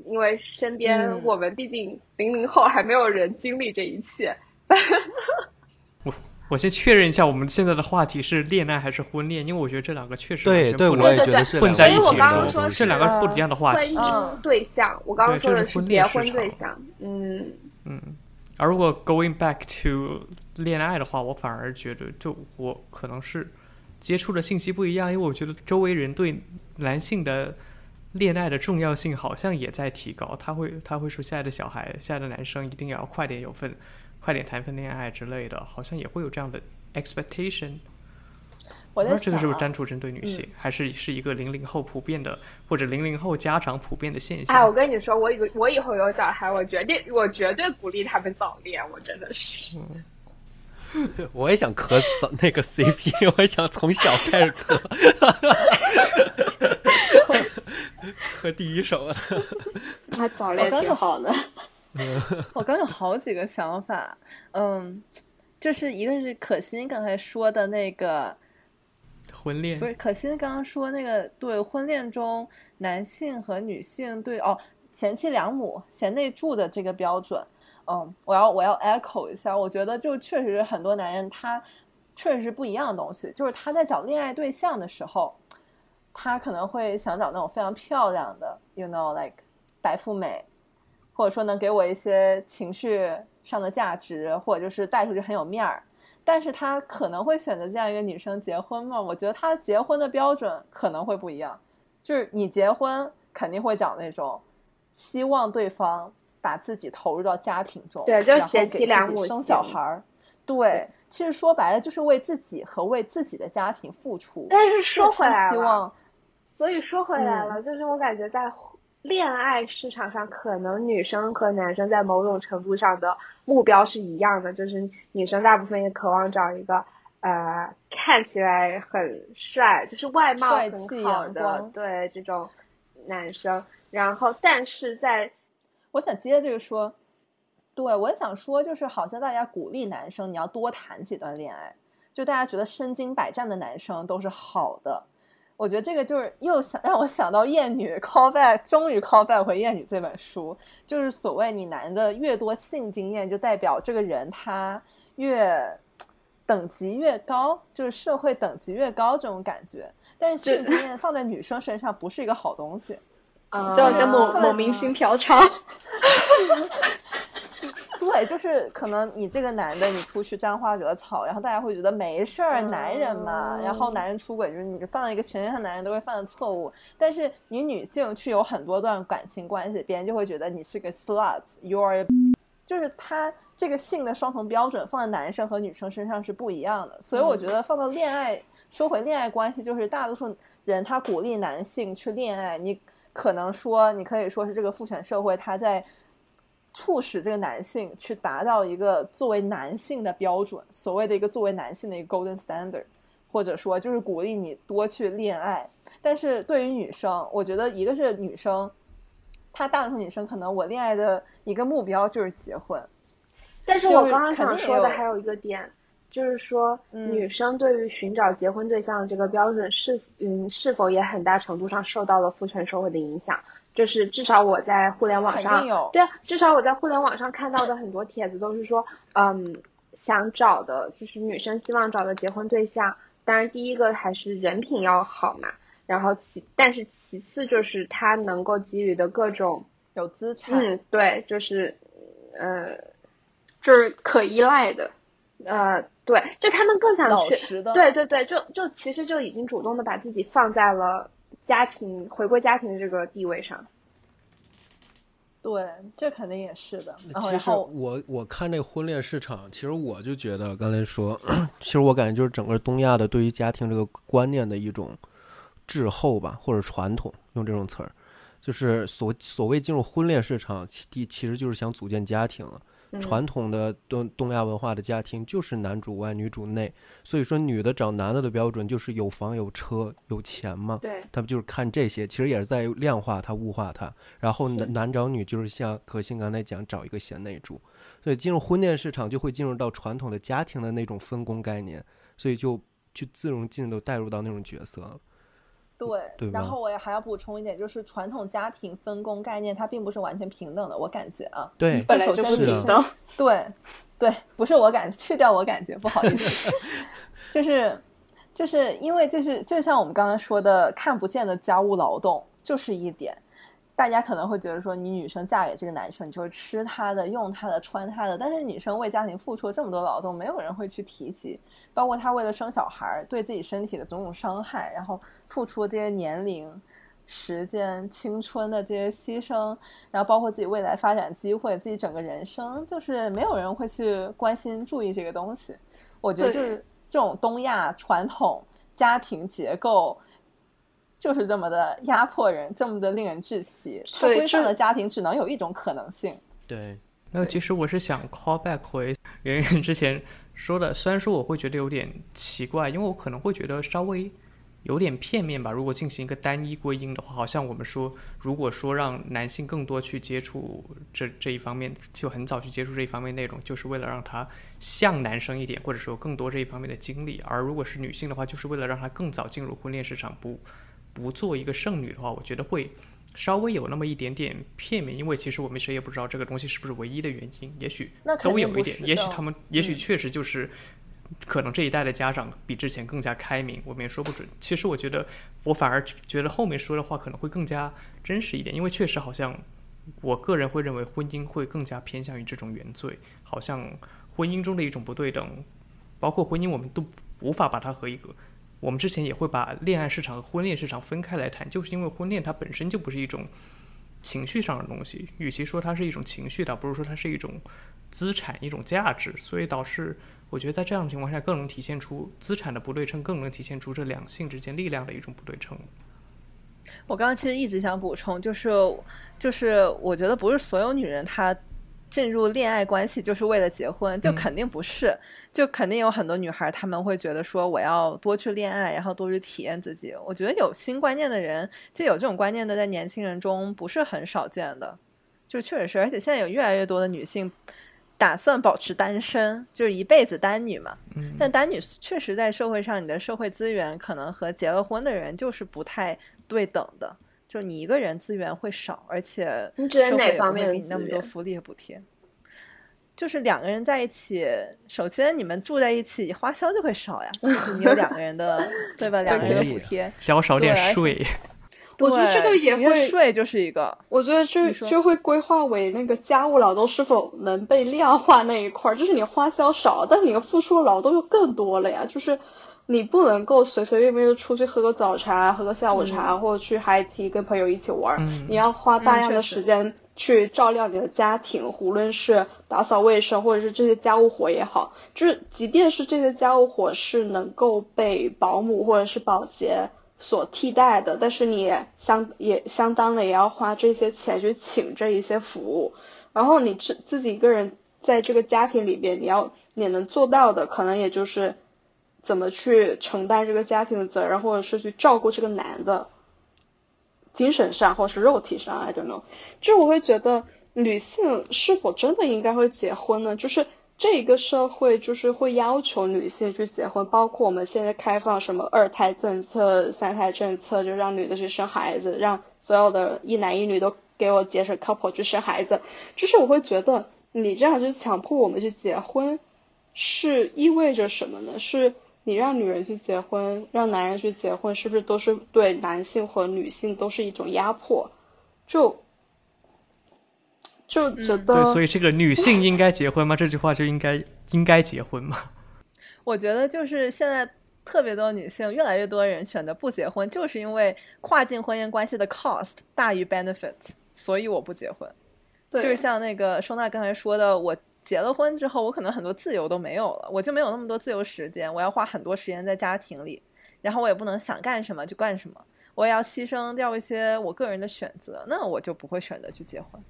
因为身边我们毕竟零零后还没有人经历这一切。我我先确认一下，我们现在的话题是恋爱还是婚恋？因为我觉得这两个确实对对，我也觉得是混在一起的。这两个不一样的话题。婚姻对象，我刚刚说的是结婚对象。嗯嗯。而如果 going back to 恋爱的话，我反而觉得，就我可能是。接触的信息不一样，因为我觉得周围人对男性的恋爱的重要性好像也在提高。他会他会说，现在的小孩，现在的男生一定要快点有份，快点谈份恋爱之类的，好像也会有这样的 expectation。我在这个是不是单纯针对女性，还是是一个零零后普遍的，或者零零后家长普遍的现象？哎，我跟你说，我以我以后有小孩，我绝对我绝对鼓励他们早恋，我真的是。我也想磕那个 CP，我也想从小开始磕，磕第一手的。那早恋挺好的。我刚有好几个想法，嗯，就是一个是可心刚才说的那个婚恋，不是可心刚刚说那个对婚恋中男性和女性对哦贤妻良母、贤内助的这个标准。嗯，我要我要 echo 一下，我觉得就确实很多男人他确实是不一样的东西，就是他在找恋爱对象的时候，他可能会想找那种非常漂亮的，you know like 白富美，或者说能给我一些情绪上的价值，或者就是带出去很有面儿，但是他可能会选择这样一个女生结婚吗？我觉得他结婚的标准可能会不一样，就是你结婚肯定会找那种希望对方。把自己投入到家庭中，对，就是贤妻良母生小孩儿，对，其实说白了就是为自己和为自己的家庭付出。但是说回来了，所以说回来了，就是我感觉在恋爱市场上，可能女生和男生在某种程度上的目标是一样的，就是女生大部分也渴望找一个呃看起来很帅，就是外貌很好的，对这种男生。然后，但是在我想接这个说，对我想说，就是好像大家鼓励男生你要多谈几段恋爱，就大家觉得身经百战的男生都是好的。我觉得这个就是又想让我想到《厌女 call back》，终于 call back 回《厌女》这本书，就是所谓你男的越多性经验，就代表这个人他越等级越高，就是社会等级越高这种感觉。但是性经验放在女生身上不是一个好东西。就好像某某明星嫖娼，对，就是可能你这个男的，你出去沾花惹草，然后大家会觉得没事儿，男人嘛，然后男人出轨就是你犯了一个全天下男人都会犯的错误，但是你女性去有很多段感情关系，别人就会觉得你是个 slut，you are，就是他这个性的双重标准放在男生和女生身上是不一样的，所以我觉得放到恋爱，说回恋爱关系，就是大多数人他鼓励男性去恋爱，你。可能说，你可以说是这个父权社会，它在促使这个男性去达到一个作为男性的标准，所谓的一个作为男性的一个 golden standard，或者说就是鼓励你多去恋爱。但是对于女生，我觉得一个是女生，她大多数女生可能我恋爱的一个目标就是结婚。但是我刚刚想说的还有一个点。就是说，女生对于寻找结婚对象的这个标准是，嗯，是否也很大程度上受到了父权社会的影响？就是至少我在互联网上，对啊，至少我在互联网上看到的很多帖子都是说，嗯，想找的就是女生希望找的结婚对象，当然第一个还是人品要好嘛，然后其但是其次就是他能够给予的各种有资产，嗯，对，就是，呃，就是可依赖的。呃，对，就他们更想去，对对对，就就其实就已经主动的把自己放在了家庭回归家庭的这个地位上。对，这肯定也是的。然后，其实我我看这个婚恋市场，其实我就觉得刚才说，其实我感觉就是整个东亚的对于家庭这个观念的一种滞后吧，或者传统，用这种词儿，就是所所谓进入婚恋市场，其其实就是想组建家庭了。传统的东东亚文化的家庭就是男主外女主内，所以说女的找男的的标准就是有房有车有钱嘛。对，他们就是看这些，其实也是在量化他物化他。然后男男找女就是像可心刚才讲，找一个贤内助。所以进入婚恋市场就会进入到传统的家庭的那种分工概念，所以就就自容进入带入到那种角色了。对，然后我也还要补充一点，就是传统家庭分工概念，它并不是完全平等的。我感觉啊，对，本来就是平等。对，对，不是我感去掉我感觉，不好意思，就是就是因为就是就像我们刚刚说的，看不见的家务劳动就是一点。大家可能会觉得说，你女生嫁给这个男生，你就是吃他的、用他的、穿他的。但是女生为家庭付出了这么多劳动，没有人会去提及，包括她为了生小孩，对自己身体的种种伤害，然后付出这些年龄、时间、青春的这些牺牲，然后包括自己未来发展机会、自己整个人生，就是没有人会去关心、注意这个东西。我觉得就是这种东亚传统家庭结构。就是这么的压迫人，这么的令人窒息。他规范的家庭只能有一种可能性。对，没有。其实我是想 call back 回圆圆之前说的，虽然说我会觉得有点奇怪，因为我可能会觉得稍微有点片面吧。如果进行一个单一归因的话，好像我们说，如果说让男性更多去接触这这一方面，就很早去接触这一方面内容，就是为了让他像男生一点，或者说更多这一方面的经历。而如果是女性的话，就是为了让她更早进入婚恋市场，不。不做一个剩女的话，我觉得会稍微有那么一点点片面，因为其实我们谁也不知道这个东西是不是唯一的原因，也许都有一点，也许他们，也许确实就是可能这一代的家长比之前更加开明，我们也说不准。其实我觉得，我反而觉得后面说的话可能会更加真实一点，因为确实好像我个人会认为婚姻会更加偏向于这种原罪，好像婚姻中的一种不对等，包括婚姻我们都无法把它和一个。我们之前也会把恋爱市场和婚恋市场分开来谈，就是因为婚恋它本身就不是一种情绪上的东西，与其说它是一种情绪，倒不如说它是一种资产、一种价值，所以导致我觉得在这样的情况下更能体现出资产的不对称，更能体现出这两性之间力量的一种不对称。我刚刚其实一直想补充，就是就是我觉得不是所有女人她。进入恋爱关系就是为了结婚，就肯定不是，就肯定有很多女孩，她们会觉得说我要多去恋爱，然后多去体验自己。我觉得有新观念的人，就有这种观念的，在年轻人中不是很少见的，就确实是。而且现在有越来越多的女性打算保持单身，就是一辈子单女嘛。嗯。但单女确实在社会上，你的社会资源可能和结了婚的人就是不太对等的。就你一个人资源会少，而且社会也不会给你那么多福利和补贴。就是两个人在一起，首先你们住在一起，花销就会少呀。就是你有两个人的，对吧？两个人的补贴，交少点税。我觉得这个也会税就是一个。我觉得这就会规划为那个家务劳动是否能被量化那一块儿，就是你花销少，但你付出的劳动又更多了呀，就是。你不能够随随便便就出去喝个早茶、喝个下午茶，或者去 high tea 跟朋友一起玩。你要花大量的时间去照料你的家庭，无论是打扫卫生，或者是这些家务活也好，就是即便是这些家务活是能够被保姆或者是保洁所替代的，但是你也相也相当的也要花这些钱去请这一些服务。然后你自自己一个人在这个家庭里边，你要你能做到的，可能也就是。怎么去承担这个家庭的责任，或者是去照顾这个男的，精神上或是肉体上，I don't know。就我会觉得，女性是否真的应该会结婚呢？就是这一个社会就是会要求女性去结婚，包括我们现在开放什么二胎政策、三胎政策，就让女的去生孩子，让所有的一男一女都给我结成 couple 去生孩子。就是我会觉得，你这样去强迫我们去结婚，是意味着什么呢？是？你让女人去结婚，让男人去结婚，是不是都是对男性和女性都是一种压迫？就就觉得对，所以这个女性应该结婚吗？这句话就应该应该结婚吗？我觉得就是现在特别多女性，越来越多人选择不结婚，就是因为跨境婚姻关系的 cost 大于 benefit，所以我不结婚。就是像那个收纳刚才说的，我结了婚之后，我可能很多自由都没有了，我就没有那么多自由时间，我要花很多时间在家庭里，然后我也不能想干什么就干什么，我也要牺牲掉一些我个人的选择，那我就不会选择去结婚。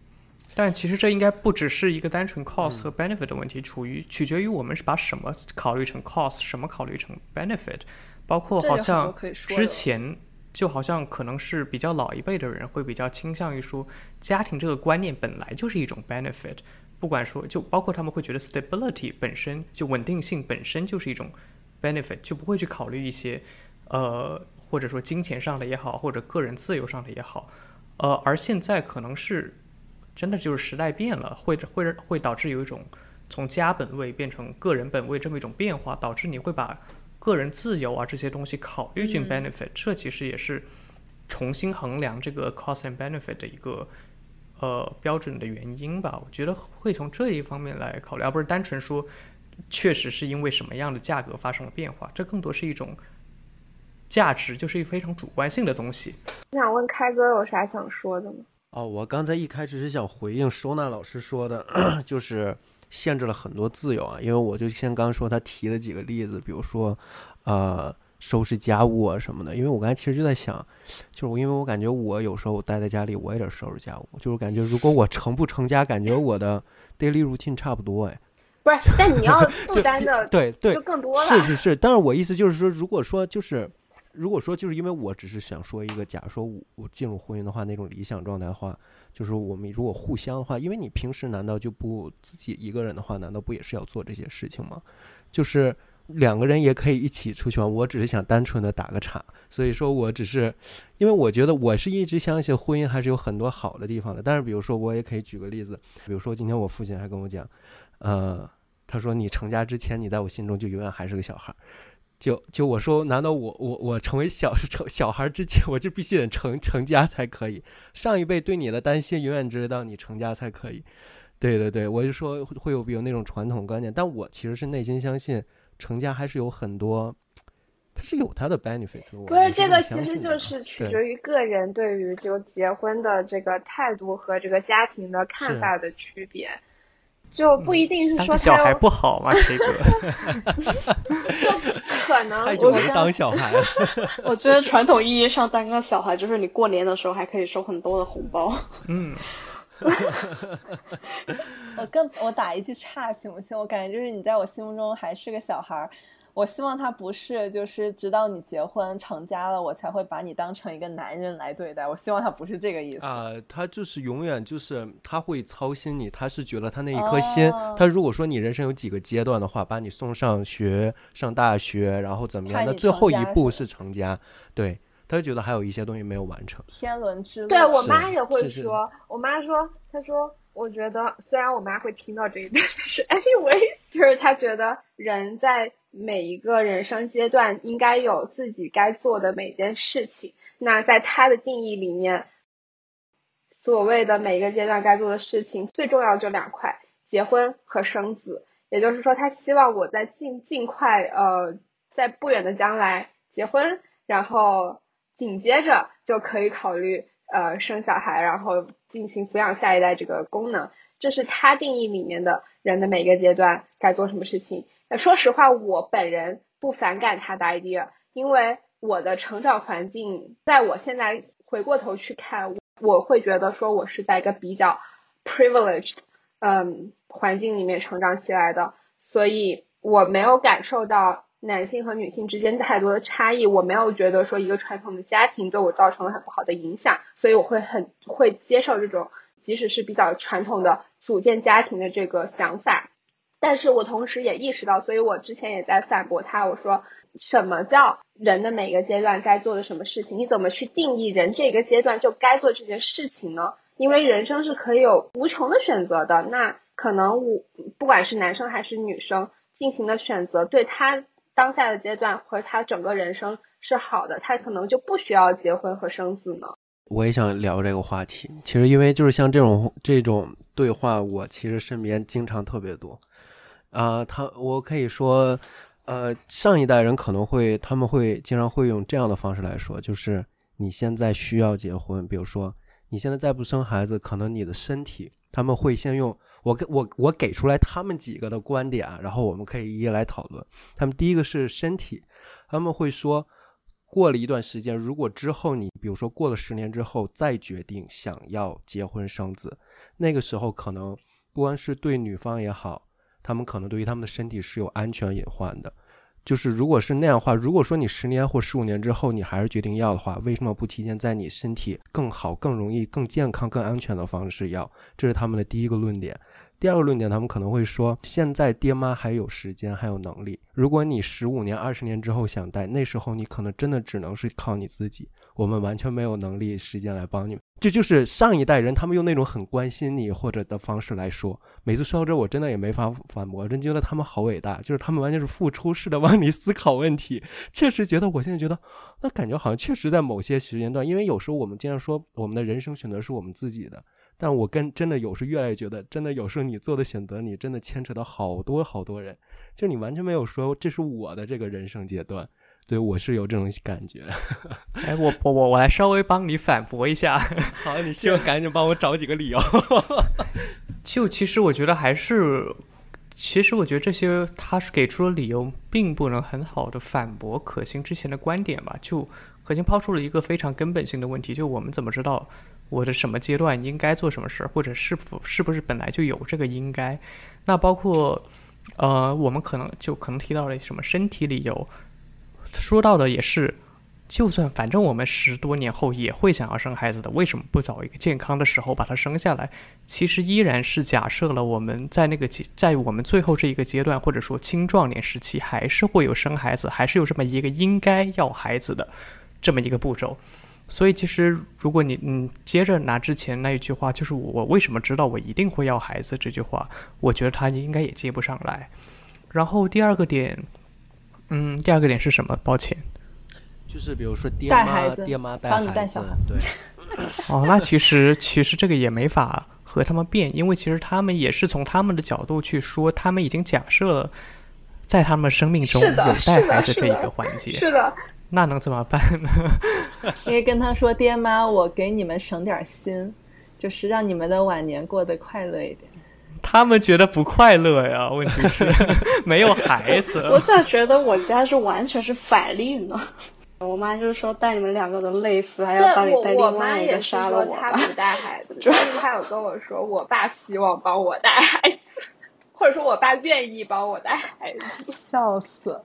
但其实这应该不只是一个单纯 cost 和 benefit 的问题，处于取决于我们是把什么考虑成 cost，什么考虑成 benefit，包括好像之前就好像可能是比较老一辈的人会比较倾向于说，家庭这个观念本来就是一种 benefit，不管说就包括他们会觉得 stability 本身就稳定性本身就是一种 benefit，就不会去考虑一些呃或者说金钱上的也好，或者个人自由上的也好，呃而现在可能是。真的就是时代变了，会会会导致有一种从家本位变成个人本位这么一种变化，导致你会把个人自由啊这些东西考虑进 benefit，这其实也是重新衡量这个 cost and benefit 的一个呃标准的原因吧。我觉得会从这一方面来考虑，而不是单纯说确实是因为什么样的价格发生了变化，这更多是一种价值，就是一非常主观性的东西。你想问开哥有啥想说的吗？哦，我刚才一开始是想回应收纳老师说的，就是限制了很多自由啊。因为我就先刚说他提了几个例子，比如说，呃，收拾家务啊什么的。因为我刚才其实就在想，就是因为我感觉我有时候待在家里，我也得收拾家务，就是感觉如果我成不成家，感觉我的 daily routine 差不多哎。不是，但你要 负担的对对就更多了。是是是，但是我意思就是说，如果说就是。如果说就是因为我只是想说一个，假如说我我进入婚姻的话，那种理想状态的话，就是我们如果互相的话，因为你平时难道就不自己一个人的话，难道不也是要做这些事情吗？就是两个人也可以一起出去玩。我只是想单纯的打个岔，所以说我只是因为我觉得我是一直相信婚姻还是有很多好的地方的。但是比如说我也可以举个例子，比如说今天我父亲还跟我讲，呃，他说你成家之前，你在我心中就永远还是个小孩。就就我说，难道我我我成为小成小孩之前，我就必须得成成家才可以？上一辈对你的担心，永远知道你成家才可以。对对对，我就说会有比如那种传统观念，但我其实是内心相信成家还是有很多，它是有它的 benefits。不是这个，其实就是取决于个人对于就结婚的这个态度和这个家庭的看法的区别。就不一定是说小孩不好吗？这个 就可能太久没当小孩了。我觉得传统意义上当个小孩，就是你过年的时候还可以收很多的红包。嗯。我更我打一句岔行不行？我感觉就是你在我心目中还是个小孩儿。我希望他不是，就是直到你结婚成家了，我才会把你当成一个男人来对待。我希望他不是这个意思啊，他就是永远就是他会操心你，他是觉得他那一颗心，他如果说你人生有几个阶段的话，把你送上学、上大学，然后怎么样，那最后一步是成家，对，他就觉得还有一些东西没有完成。天伦之乐，对我妈也会说，我妈说，她说，我觉得虽然我妈会听到这一段，但是 anyway，就是她觉得人在。每一个人生阶段应该有自己该做的每件事情。那在她的定义里面，所谓的每一个阶段该做的事情，最重要就两块：结婚和生子。也就是说，他希望我在尽尽快，呃，在不远的将来结婚，然后紧接着就可以考虑，呃，生小孩，然后进行抚养下一代这个功能。这是他定义里面的人的每个阶段该做什么事情。那说实话，我本人不反感他的 idea，因为我的成长环境，在我现在回过头去看，我会觉得说我是在一个比较 privileged，嗯，环境里面成长起来的，所以我没有感受到男性和女性之间太多的差异，我没有觉得说一个传统的家庭对我造成了很不好的影响，所以我会很会接受这种，即使是比较传统的组建家庭的这个想法。但是我同时也意识到，所以我之前也在反驳他，我说什么叫人的每个阶段该做的什么事情？你怎么去定义人这个阶段就该做这件事情呢？因为人生是可以有无穷的选择的，那可能我不管是男生还是女生进行的选择，对他当下的阶段和他整个人生是好的，他可能就不需要结婚和生子呢。我也想聊这个话题，其实因为就是像这种这种对话，我其实身边经常特别多。啊，他我可以说，呃，上一代人可能会，他们会经常会用这样的方式来说，就是你现在需要结婚，比如说你现在再不生孩子，可能你的身体他们会先用我给我我给出来他们几个的观点，然后我们可以一一来讨论。他们第一个是身体，他们会说，过了一段时间，如果之后你比如说过了十年之后再决定想要结婚生子，那个时候可能不光是对女方也好，他们可能对于他们的身体是有安全隐患的。就是如果是那样的话，如果说你十年或十五年之后你还是决定要的话，为什么不提前在你身体更好、更容易、更健康、更安全的方式要？这是他们的第一个论点。第二个论点，他们可能会说，现在爹妈还有时间，还有能力。如果你十五年、二十年之后想带，那时候你可能真的只能是靠你自己。我们完全没有能力、时间来帮你们。这就是上一代人他们用那种很关心你或者的方式来说。每次说到这，我真的也没法反驳，真觉得他们好伟大。就是他们完全是付出式的帮你思考问题。确实觉得，我现在觉得，那感觉好像确实在某些时间段，因为有时候我们经常说，我们的人生选择是我们自己的。但我跟真的有时越来越觉得，真的有时候你做的选择，你真的牵扯到好多好多人，就你完全没有说这是我的这个人生阶段，对我是有这种感觉。哎，我我我我来稍微帮你反驳一下。好，你希望赶紧帮我找几个理由。就其实我觉得还是，其实我觉得这些他是给出的理由，并不能很好的反驳可心之前的观点吧。就可心抛出了一个非常根本性的问题，就我们怎么知道？我的什么阶段应该做什么事儿，或者是否是不是本来就有这个应该？那包括，呃，我们可能就可能提到了什么身体理由，说到的也是，就算反正我们十多年后也会想要生孩子的，为什么不找一个健康的时候把它生下来？其实依然是假设了我们在那个，在我们最后这一个阶段，或者说青壮年时期，还是会有生孩子，还是有这么一个应该要孩子的这么一个步骤。所以，其实如果你嗯接着拿之前那一句话，就是我为什么知道我一定会要孩子这句话，我觉得他应该也接不上来。然后第二个点，嗯，第二个点是什么？抱歉，就是比如说爹妈爹妈带孩子，对。哦，那其实其实这个也没法和他们辩，因为其实他们也是从他们的角度去说，他们已经假设在他们生命中有带孩子这一个环节。是的。那能怎么办呢？可以跟他说：“爹妈，我给你们省点心，就是让你们的晚年过得快乐一点。”他们觉得不快乐呀？问题是 没有孩子。我咋觉得我家是完全是反例呢？我妈就是说带你们两个都累死，还要帮你带另外一个杀了我。他不带孩子，但是她有跟我说，我爸希望帮我带孩子，或者说我爸愿意帮我带孩子，笑死。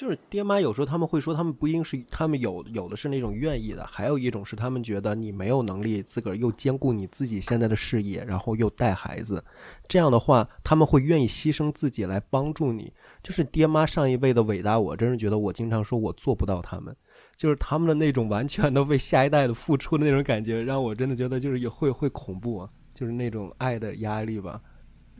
就是爹妈有时候他们会说，他们不一定是他们有有的是那种愿意的，还有一种是他们觉得你没有能力自个儿又兼顾你自己现在的事业，然后又带孩子，这样的话他们会愿意牺牲自己来帮助你。就是爹妈上一辈的伟大，我真是觉得我经常说我做不到他们，就是他们的那种完全的为下一代的付出的那种感觉，让我真的觉得就是也会会恐怖，啊，就是那种爱的压力吧。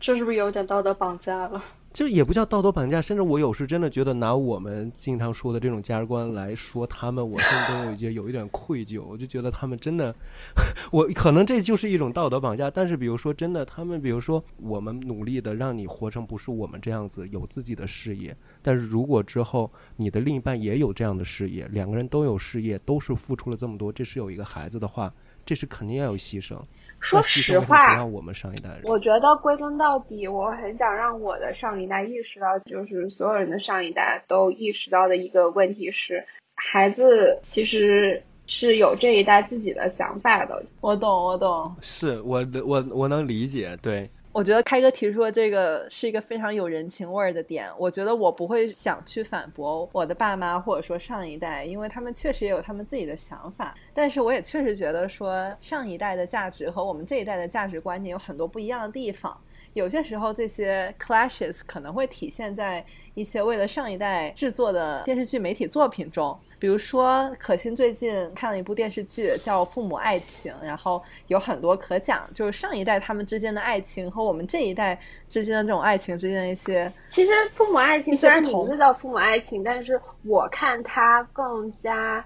这是不是有点道德绑架了？就也不叫道德绑架，甚至我有时真的觉得拿我们经常说的这种价值观来说他们，我心中有一些有一点愧疚。我就觉得他们真的，我可能这就是一种道德绑架。但是比如说真的，他们比如说我们努力的让你活成不是我们这样子有自己的事业，但是如果之后你的另一半也有这样的事业，两个人都有事业，都是付出了这么多，这是有一个孩子的话，这是肯定要有牺牲。说实话，让我们上一代人，我觉得归根到底，我很想让我的上一代意识到，就是所有人的上一代都意识到的一个问题是，孩子其实是有这一代自己的想法的。我懂，我懂，是我我我能理解，对。我觉得开哥提出的这个是一个非常有人情味儿的点。我觉得我不会想去反驳我的爸妈或者说上一代，因为他们确实也有他们自己的想法。但是我也确实觉得说上一代的价值和我们这一代的价值观念有很多不一样的地方。有些时候这些 clashes 可能会体现在一些为了上一代制作的电视剧、媒体作品中。比如说，可心最近看了一部电视剧，叫《父母爱情》，然后有很多可讲，就是上一代他们之间的爱情和我们这一代之间的这种爱情之间的一些。其实《父母爱情》虽然名字叫《父母爱情》，但是我看它更加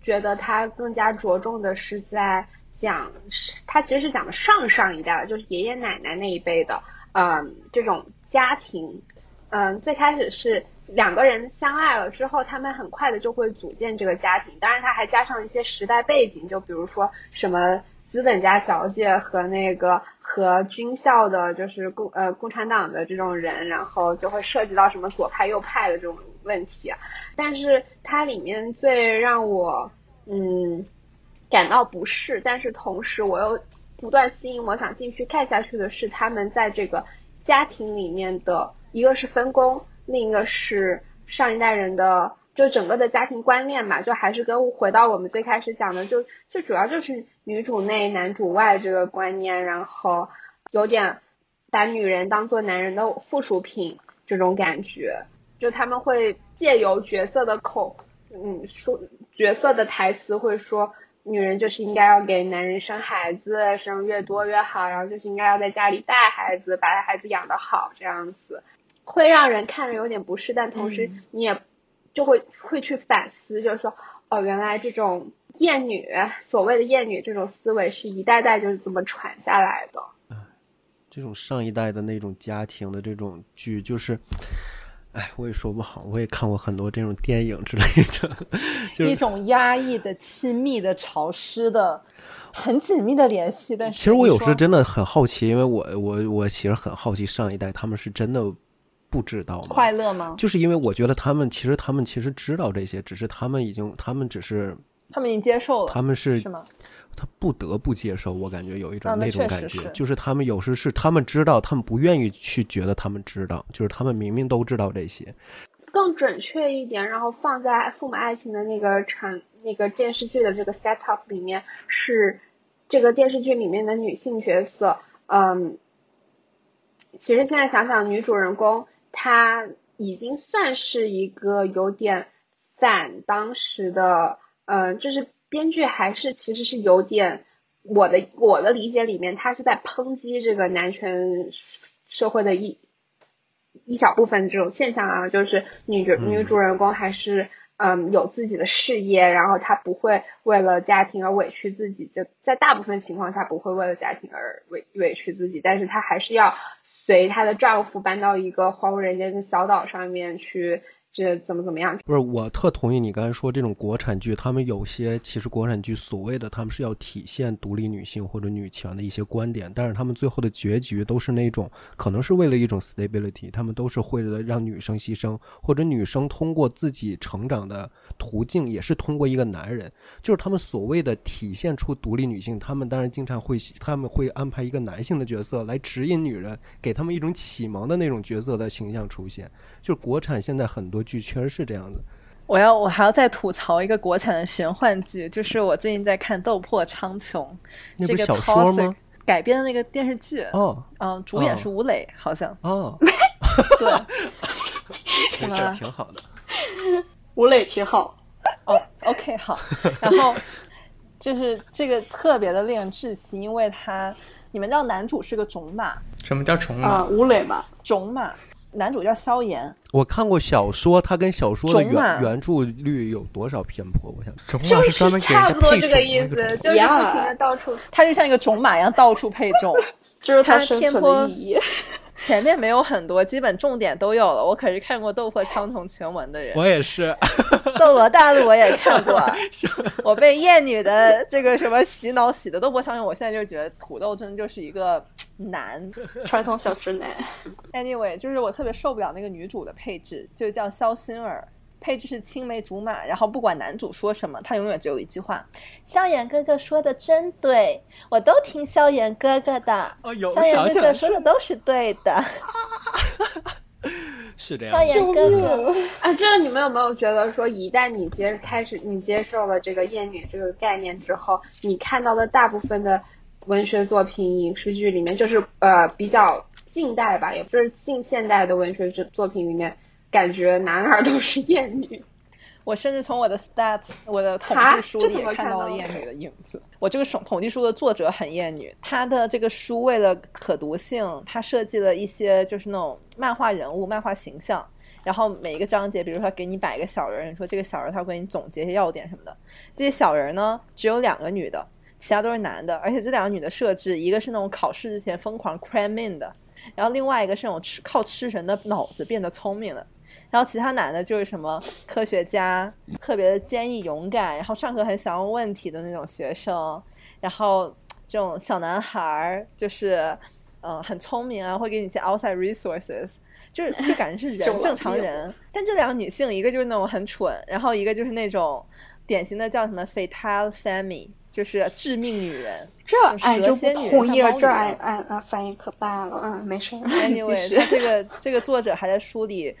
觉得它更加着重的是在讲，它其实是讲的上上一代，就是爷爷奶奶那一辈的，嗯，这种家庭，嗯，最开始是。两个人相爱了之后，他们很快的就会组建这个家庭。当然，他还加上一些时代背景，就比如说什么资本家小姐和那个和军校的，就是共呃共产党的这种人，然后就会涉及到什么左派右派的这种问题。但是它里面最让我嗯感到不适，但是同时我又不断吸引我想继续看下去的是他们在这个家庭里面的一个是分工，另一个是上一代人的。就整个的家庭观念嘛，就还是跟回到我们最开始讲的，就最主要就是女主内男主外这个观念，然后有点把女人当做男人的附属品这种感觉，就他们会借由角色的口，嗯，说角色的台词会说，女人就是应该要给男人生孩子，生越多越好，然后就是应该要在家里带孩子，把孩子养得好，这样子会让人看着有点不适，但同时你也。就会会去反思，就是说，哦，原来这种厌女，所谓的厌女这种思维是一代代就是这么传下来的。这种上一代的那种家庭的这种剧，就是，哎，我也说不好。我也看过很多这种电影之类的，一种压抑的、亲密的、潮湿的、很紧密的联系。但是，其实我有时候真的很好奇，因为我我我其实很好奇上一代他们是真的。不知道吗？快乐吗？就是因为我觉得他们其实他们其实知道这些，只是他们已经他们只是他们已经接受了，他们是是吗？他不得不接受，我感觉有一种那种感觉，就是他们有时是他们知道，他们不愿意去觉得他们知道，就是他们明明都知道这些。更准确一点，然后放在父母爱情的那个产那个电视剧的这个 set up 里面，是这个电视剧里面的女性角色，嗯，其实现在想想，女主人公。他已经算是一个有点反当时的，嗯，就是编剧还是其实是有点我的我的理解里面，他是在抨击这个男权社会的一一小部分这种现象啊，就是女主女主人公还是嗯有自己的事业，然后她不会为了家庭而委屈自己，就在大部分情况下不会为了家庭而委委屈自己，但是她还是要。随她的丈夫搬到一个荒无人烟的小岛上面去。这怎么怎么样？不是，我特同意你刚才说这种国产剧，他们有些其实国产剧所谓的他们是要体现独立女性或者女权的一些观点，但是他们最后的结局都是那种可能是为了一种 stability，他们都是为了让女生牺牲，或者女生通过自己成长的途径也是通过一个男人，就是他们所谓的体现出独立女性，他们当然经常会他们会安排一个男性的角色来指引女人，给他们一种启蒙的那种角色的形象出现，就是国产现在很多。剧确实是这样子。我要我还要再吐槽一个国产的玄幻剧，就是我最近在看《斗破苍穹》这个小说吗？改编的那个电视剧。哦，嗯，主演是吴磊，好像。哦，对，怎么了？挺好的。吴磊挺好。哦，OK，好。然后 就是这个特别的令人窒息，因为他，你们知道男主是个种马？什么叫种马？啊，吴磊嘛，种马。男主叫萧炎，我看过小说，他跟小说的原原著率有多少偏颇？我想，种马是专门给人家配种，就是到处，他就像一个种马一样到处配种，就是他偏颇。前面没有很多，基本重点都有了。我可是看过《斗破苍穹》全文的人，我也是，《斗罗大陆》我也看过。我被厌女的这个什么洗脑洗的，《斗破苍穹》我现在就觉得土豆真的就是一个男 传统小直男。Anyway，就是我特别受不了那个女主的配置，就叫肖心儿。配置是青梅竹马，然后不管男主说什么，他永远只有一句话：“萧炎哥哥说的真对，我都听萧炎哥哥的。”哦萧炎哥哥说的都是对的，是这样。萧炎哥哥，啊，这个你们有没有觉得说，一旦你接开始你接受了这个厌女这个概念之后，你看到的大部分的文学作品、影视剧里面，就是呃比较近代吧，也不是近现代的文学作作品里面。感觉男孩都是厌女，我甚至从我的 stats 我的统计书里也看到了厌女的影子。我这个统统计书的作者很厌女，他的这个书为了可读性，他设计了一些就是那种漫画人物、漫画形象，然后每一个章节，比如说给你摆一个小人，你说这个小人他会给你总结一些要点什么的。这些小人呢，只有两个女的，其他都是男的，而且这两个女的设置，一个是那种考试之前疯狂 cram in 的，然后另外一个是那种吃靠吃人的脑子变得聪明的。然后其他男的就是什么科学家，特别的坚毅勇敢，然后上课很想问问题的那种学生，然后这种小男孩儿，就是嗯、呃很聪明啊，会给你一些 outside resources，就是就感觉是人 正常人。但这两个女性，一个就是那种很蠢，然后一个就是那种典型的叫什么 fatal femme，就是致命女人。这俺就不蛇蝎女同意了，这像猫女俺俺俺翻译可大了，嗯，没事儿。Anyway，续他这个这个作者还在书里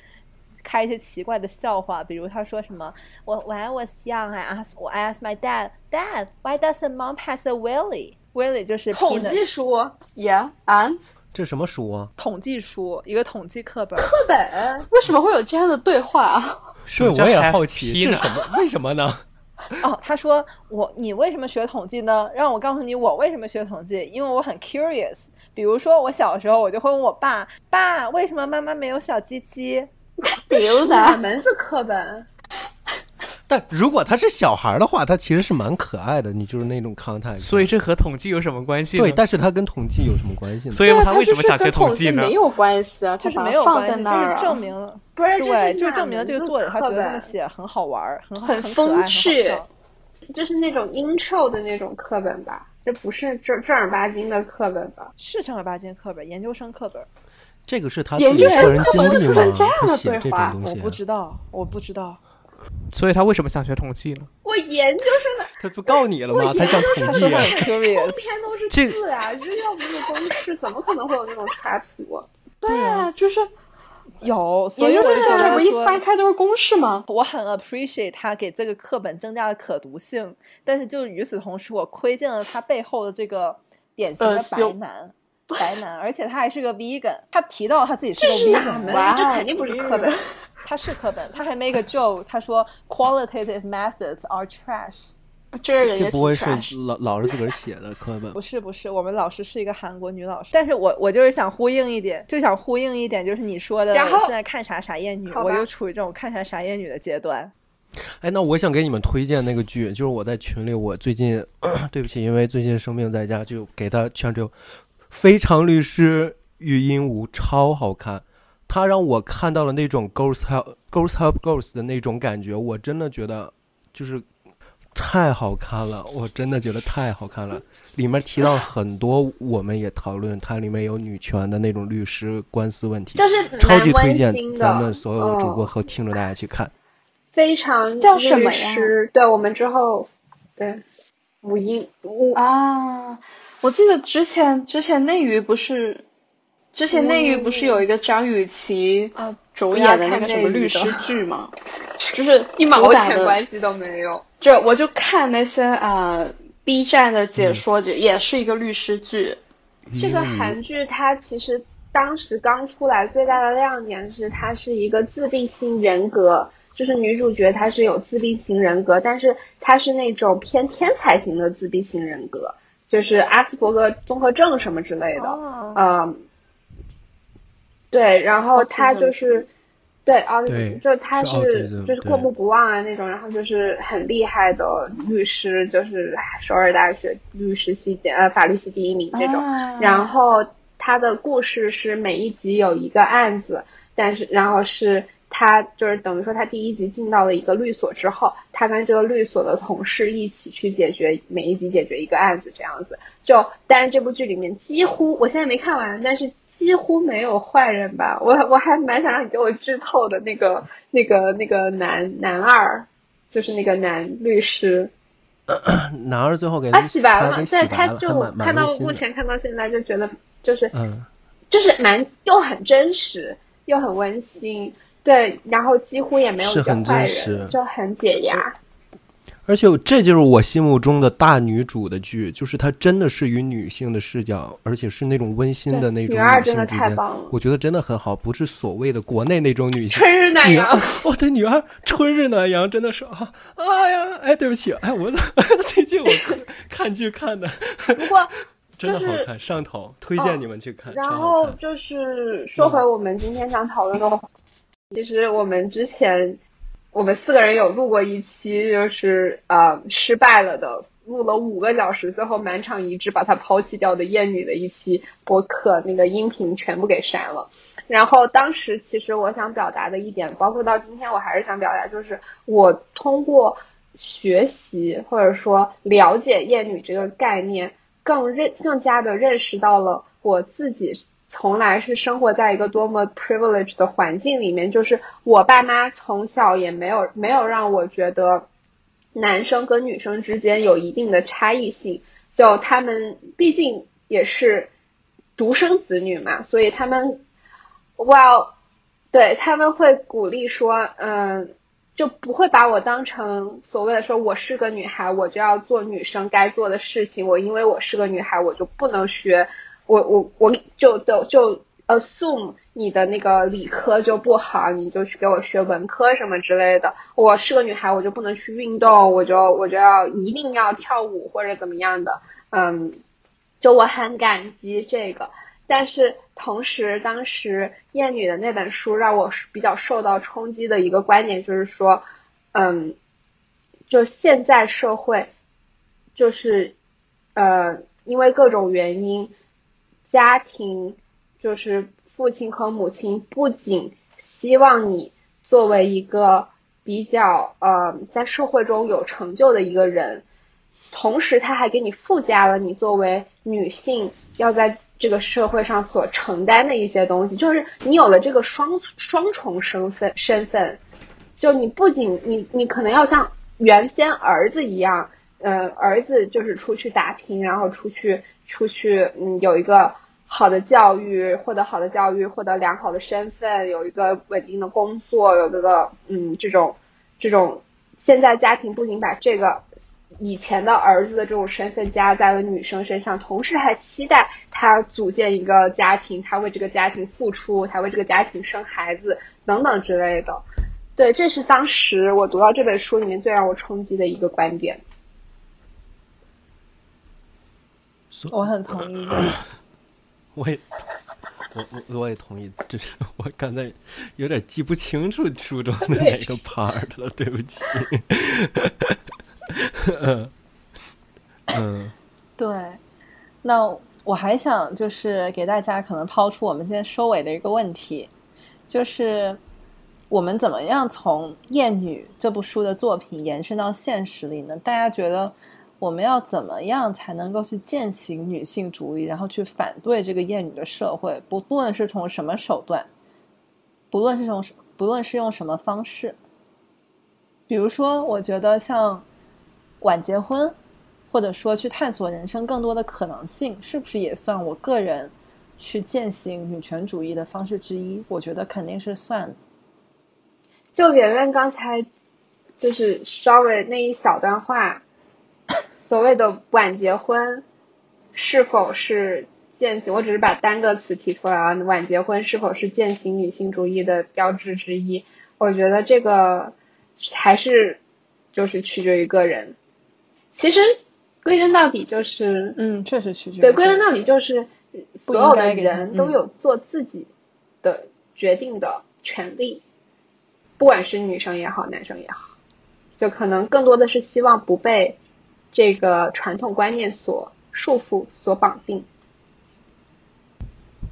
开一些奇怪的笑话，比如他说什么，我 When I was young, I asked I asked my dad, Dad, why doesn't mom has a willy? Willy 就是统计书 Yeah, and 这什么书啊？统计书，一个统计课本。课本，为什么会有这样的对话啊？对，我也好奇，这是什么？为什么呢？哦，他说我你为什么学统计呢？让我告诉你我为什么学统计，因为我很 curious。比如说我小时候，我就会问我爸，爸为什么妈妈没有小鸡鸡？丢哪的，门子课本？但如果他是小孩儿的话，他其实是蛮可爱的，你就是那种 contact。所以这和统计有什么关系？对，但是他跟统计有什么关系呢？所以他为什么想学就是跟统计呢没？有关系啊，就是没有关系，就是在那儿啊证明了，不是，对，就是证明了这个作者他觉得这么写。很好玩，很好，很很可爱。就是那种 intro 的那种课本吧，这不是正正儿八经的课本吧？是正儿八经课本，研究生课本。这个是他自己个人生经历吗？这样的他写这种对话我东西啊，不知道，我不知道。所以他为什么想学统计呢？我研究生的他不告你了吗？他想统计啊 curious，篇都是字啊，就是要不是公式，怎么可能会有那种插图？对啊，就是有，所以研究我就觉生课本不一，翻开都是公式吗？我很 appreciate 他给这个课本增加了可读性，但是就与此同时，我窥见了他背后的这个典型的白男。白男，而且他还是个 vegan。他提到他自己是个这是哪 vegan，门？哇这肯定不是课本。他是课本，他还 make a joke，他说 qualitative methods are trash。这个人也不会是老老师自个儿写的课本不？是不是，我们老师是一个韩国女老师，但是我我就是想呼应一点，就想呼应一点，就是你说的现在看啥啥厌女，我就处于这种看啥啥厌女的阶段。哎，那我想给你们推荐那个剧，就是我在群里，我最近 对不起，因为最近生病在家，就给他全只有《非常律师与鹦鹉》超好看，它让我看到了那种 girls help girls help girls 的那种感觉，我真的觉得就是太好看了，我真的觉得太好看了。里面提到很多，我们也讨论，它里面有女权的那种律师官司问题，就是超级推荐咱们所有主播嗯和听众大家去看。非常叫什么呀律师？对，我们之后对五音五啊！我记得之前之前内娱不是，之前内娱不是有一个张雨绮啊，主演的那个什么律师剧 吗？就是一毛钱关系都没有。就我就看那些啊、B 站的解说，就也是一个律师剧。这个韩剧它其实当时刚出来最大的亮点是它是一个自闭性人格，就是女主角她是有自闭型人格，但是她是那种偏天才型的自闭型人格，就是阿斯伯格综合症什么之类的。哦嗯，对，然后他就是，对，奥就他是是就是过目不忘啊那种，然后就是很厉害的律师，就是首尔大学律师系呃法律系第一名这种。啊然后他的故事是每一集有一个案子，但是然后是他就是等于说他第一集进到了一个律所之后，他跟这个律所的同事一起去解决每一集解决一个案子这样子。就但是这部剧里面几乎我现在没看完，但是几乎没有坏人吧？我 我还蛮想让你给我剧透的那个那个那个男男二，就是那个男律师。男二最后给他他洗白了嘛？对，他就看到。目前看到现在就觉得就是嗯，就是蛮又很真实又很温馨，对，然后几乎也没有是很真实人，就很解压。而且这就是我心目中的大女主的剧，就是她真的是以女性的视角，而且是那种温馨的那种女二真的性之间太棒了，我觉得真的很好，不是所谓的国内那种女性。春日暖阳，哦，对，女二春日暖阳真的是啊，哎呀，哎，对不起，哎，我 最近我 看看剧看的不过 真的好就是看，上头，推荐你们去看，然。后就是说回我们今天想讨论的话，其实我们之前我们四个人有录过一期，就是呃失败了的，录了五个小时，最后满场一致把它抛弃掉的厌女的一期播客，那个音频全部给删了。然后当时其实我想表达的一点，包括到今天我还是想表达，就是我通过学习或者说了解厌女这个概念，更认更加的认识到了我自己从来是生活在一个多么 privilege 的环境里面，就是我爸妈从小也没有没有让我觉得男生跟女生之间有一定的差异性，就他们毕竟也是独生子女嘛，所以他们哇，对他们会鼓励说，嗯。就不会把我当成所谓的说我是个女孩，我就要做女生该做的事情。我因为我是个女孩，我就不能学，我我我就就就 assume 你的那个理科就不好，你就去给我学文科什么之类的。我是个女孩，我就不能去运动，我就我就要一定要跳舞或者怎么样的。嗯，就我很感激这个。但是同时，当时燕女的那本书让我比较受到冲击的一个观点就是说，嗯，就现在社会，就是呃，因为各种原因，家庭就是父亲和母亲不仅希望你作为一个比较呃在社会中有成就的一个人，同时他还给你附加了你作为女性要在。这个社会上所承担的一些东西，就是你有了这个双双重身份身份，就你不仅你你可能要像原先儿子一样，呃，儿子就是出去打拼，然后出去出去，嗯，有一个好的教育，获得好的教育，获得良好的身份，有一个稳定的工作，有这个嗯这种这种，现在家庭不仅把这个。以前的儿子的这种身份加在了女生身上，同时还期待他组建一个家庭，他为这个家庭付出，他为这个家庭生孩子等等之类的。对，这是当时我读到这本书里面最让我冲击的一个观点。我很同意。我也，我我我也同意，只是我刚才有点记不清楚书中的哪个 part 了，对不起。嗯嗯，对，那我还想就是给大家可能抛出我们今天收尾的一个问题，就是我们怎么样从《艳女》这部书的作品延伸到现实里呢？大家觉得我们要怎么样才能够去践行女性主义，然后去反对这个厌女的社会？不论是从什么手段，不论是从不论是用什么方式，比如说，我觉得像。晚结婚，或者说去探索人生更多的可能性，是不是也算我个人去践行女权主义的方式之一？我觉得肯定是算。就圆圆刚才就是稍微那一小段话，所谓的晚结婚是否是践行？我只是把单个词提出来啊，晚结婚是否是践行女性主义的标志之一？我觉得这个还是就是取决于个人。其实，归根到底就是，嗯，确实取决。对，归根到底就是所有的人都有做自己的决定的权利，不管是女生也好，男生也好，就可能更多的是希望不被这个传统观念所束缚、所绑定。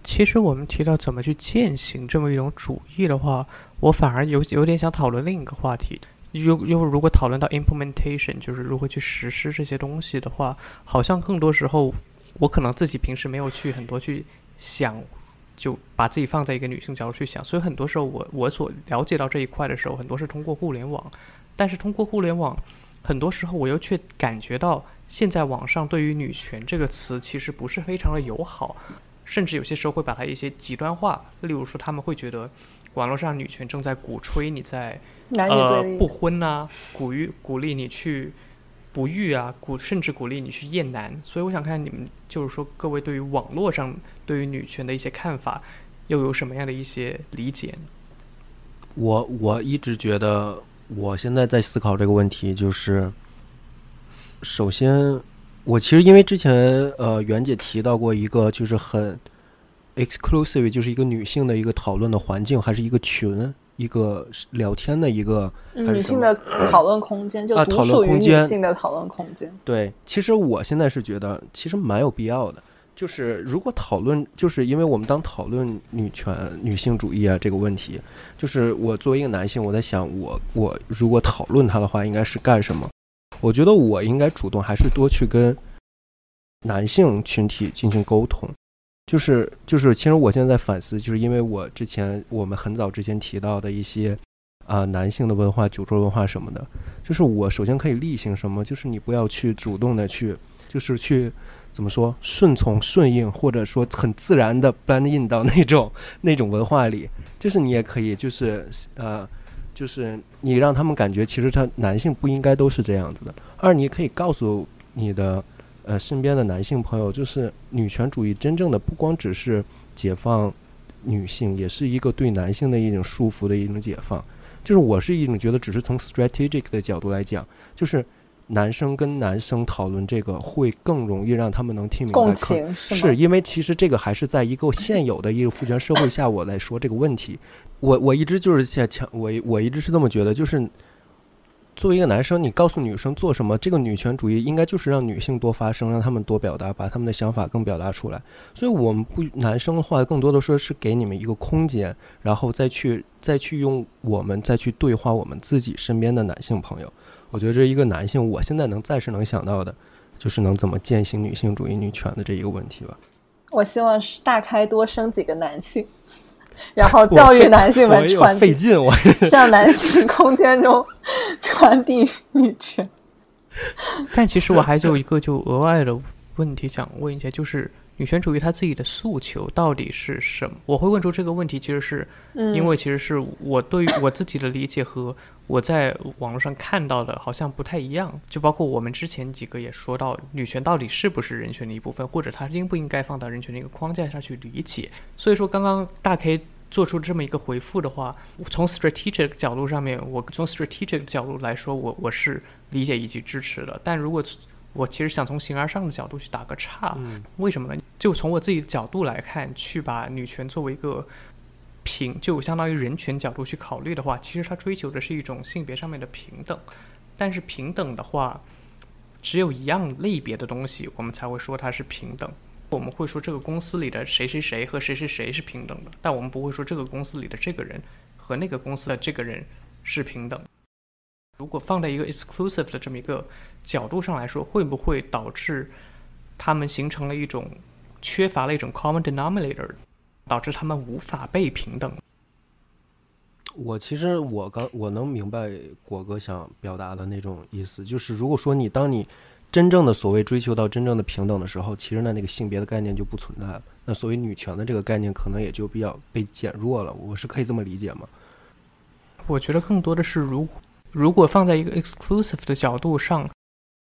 其实我们提到怎么去践行这么一种主义的话，我反而有有点想讨论另一个话题。又又如果讨论到 implementation，就是如何去实施这些东西的话，好像更多时候，我可能自己平时没有去很多去想，就把自己放在一个女性角度去想，所以很多时候我我所了解到这一块的时候，很多是通过互联网，但是通过互联网，很多时候我又却感觉到现在网上对于女权这个词其实不是非常的友好，甚至有些时候会把它一些极端化，例如说他们会觉得网络上女权正在鼓吹你在。呃，不婚呐，鼓励鼓励你去不育啊，鼓甚至鼓励你去厌男。所以我想看你们，就是说各位对于网络上对于女权的一些看法，又有什么样的一些理解？我我一直觉得，我现在在思考这个问题，就是首先，我其实因为之前呃袁姐提到过一个，就是很 exclusive，就是一个女性的一个讨论的环境，还是一个群。一个聊天的一个女性的讨论空间，就独属于女性的讨论空间。对，其实我现在是觉得，其实蛮有必要的。就是如果讨论，就是因为我们当讨论女权、女性主义啊这个问题，就是我作为一个男性，我在想，我我如果讨论它的话，应该是干什么？我觉得我应该主动，还是多去跟男性群体进行沟通。就是就是，其实我现在在反思，就是因为我之前我们很早之前提到的一些啊男性的文化、酒桌文化什么的，就是我首先可以例行什么，就是你不要去主动的去，就是去怎么说顺从、顺应，或者说很自然的 blend in 到那种 那种文化里，就是你也可以就是呃，就是你让他们感觉其实他男性不应该都是这样子的。二，你可以告诉你的。呃，身边的男性朋友，就是女权主义真正的不光只是解放女性，也是一个对男性的一种束缚的一种解放。就是我是一种觉得，只是从 strategic 的角度来讲，就是男生跟男生讨论这个会更容易让他们能听明白。共情是因为其实这个还是在一个现有的一个父权社会下，我来说这个问题，我我一直就是在强，我我一直是这么觉得，就是。作为一个男生，你告诉女生做什么，这个女权主义应该就是让女性多发声，让他们多表达，把他们的想法更表达出来。所以，我们不男生的话，更多的说是给你们一个空间，然后再去再去用我们再去对话我们自己身边的男性朋友。我觉得这一个男性，我现在能暂时能想到的，就是能怎么践行女性主义、女权的这一个问题吧。我希望是大开多生几个男性。然后教育男性们传费劲，我 向男性空间中传递女权。但其实我还有一个就额外的问题想问一下，就是女权主义它自己的诉求到底是什么？我会问出这个问题，其实是因为其实是我对于我自己的理解和我在网络上看到的好像不太一样。就包括我们之前几个也说到，女权到底是不是人权的一部分，或者它应不应该放到人权的一个框架上去理解？所以说，刚刚大 K。做出这么一个回复的话，从 strategic 角度上面，我从 strategic 角度来说，我我是理解以及支持的。但如果我其实想从形而上的角度去打个岔，为什么呢？就从我自己的角度来看，去把女权作为一个平，就相当于人权角度去考虑的话，其实它追求的是一种性别上面的平等。但是平等的话，只有一样类别的东西，我们才会说它是平等。我们会说这个公司里的谁谁谁和谁谁谁是平等的，但我们不会说这个公司里的这个人和那个公司的这个人是平等。如果放在一个 exclusive 的这么一个角度上来说，会不会导致他们形成了一种缺乏了一种 common denominator，导致他们无法被平等？我其实我刚我能明白果哥想表达的那种意思，就是如果说你当你。真正的所谓追求到真正的平等的时候，其实呢，那个性别的概念就不存在了。那所谓女权的这个概念，可能也就比较被减弱了。我是可以这么理解吗？我觉得更多的是，如如果放在一个 exclusive 的角度上，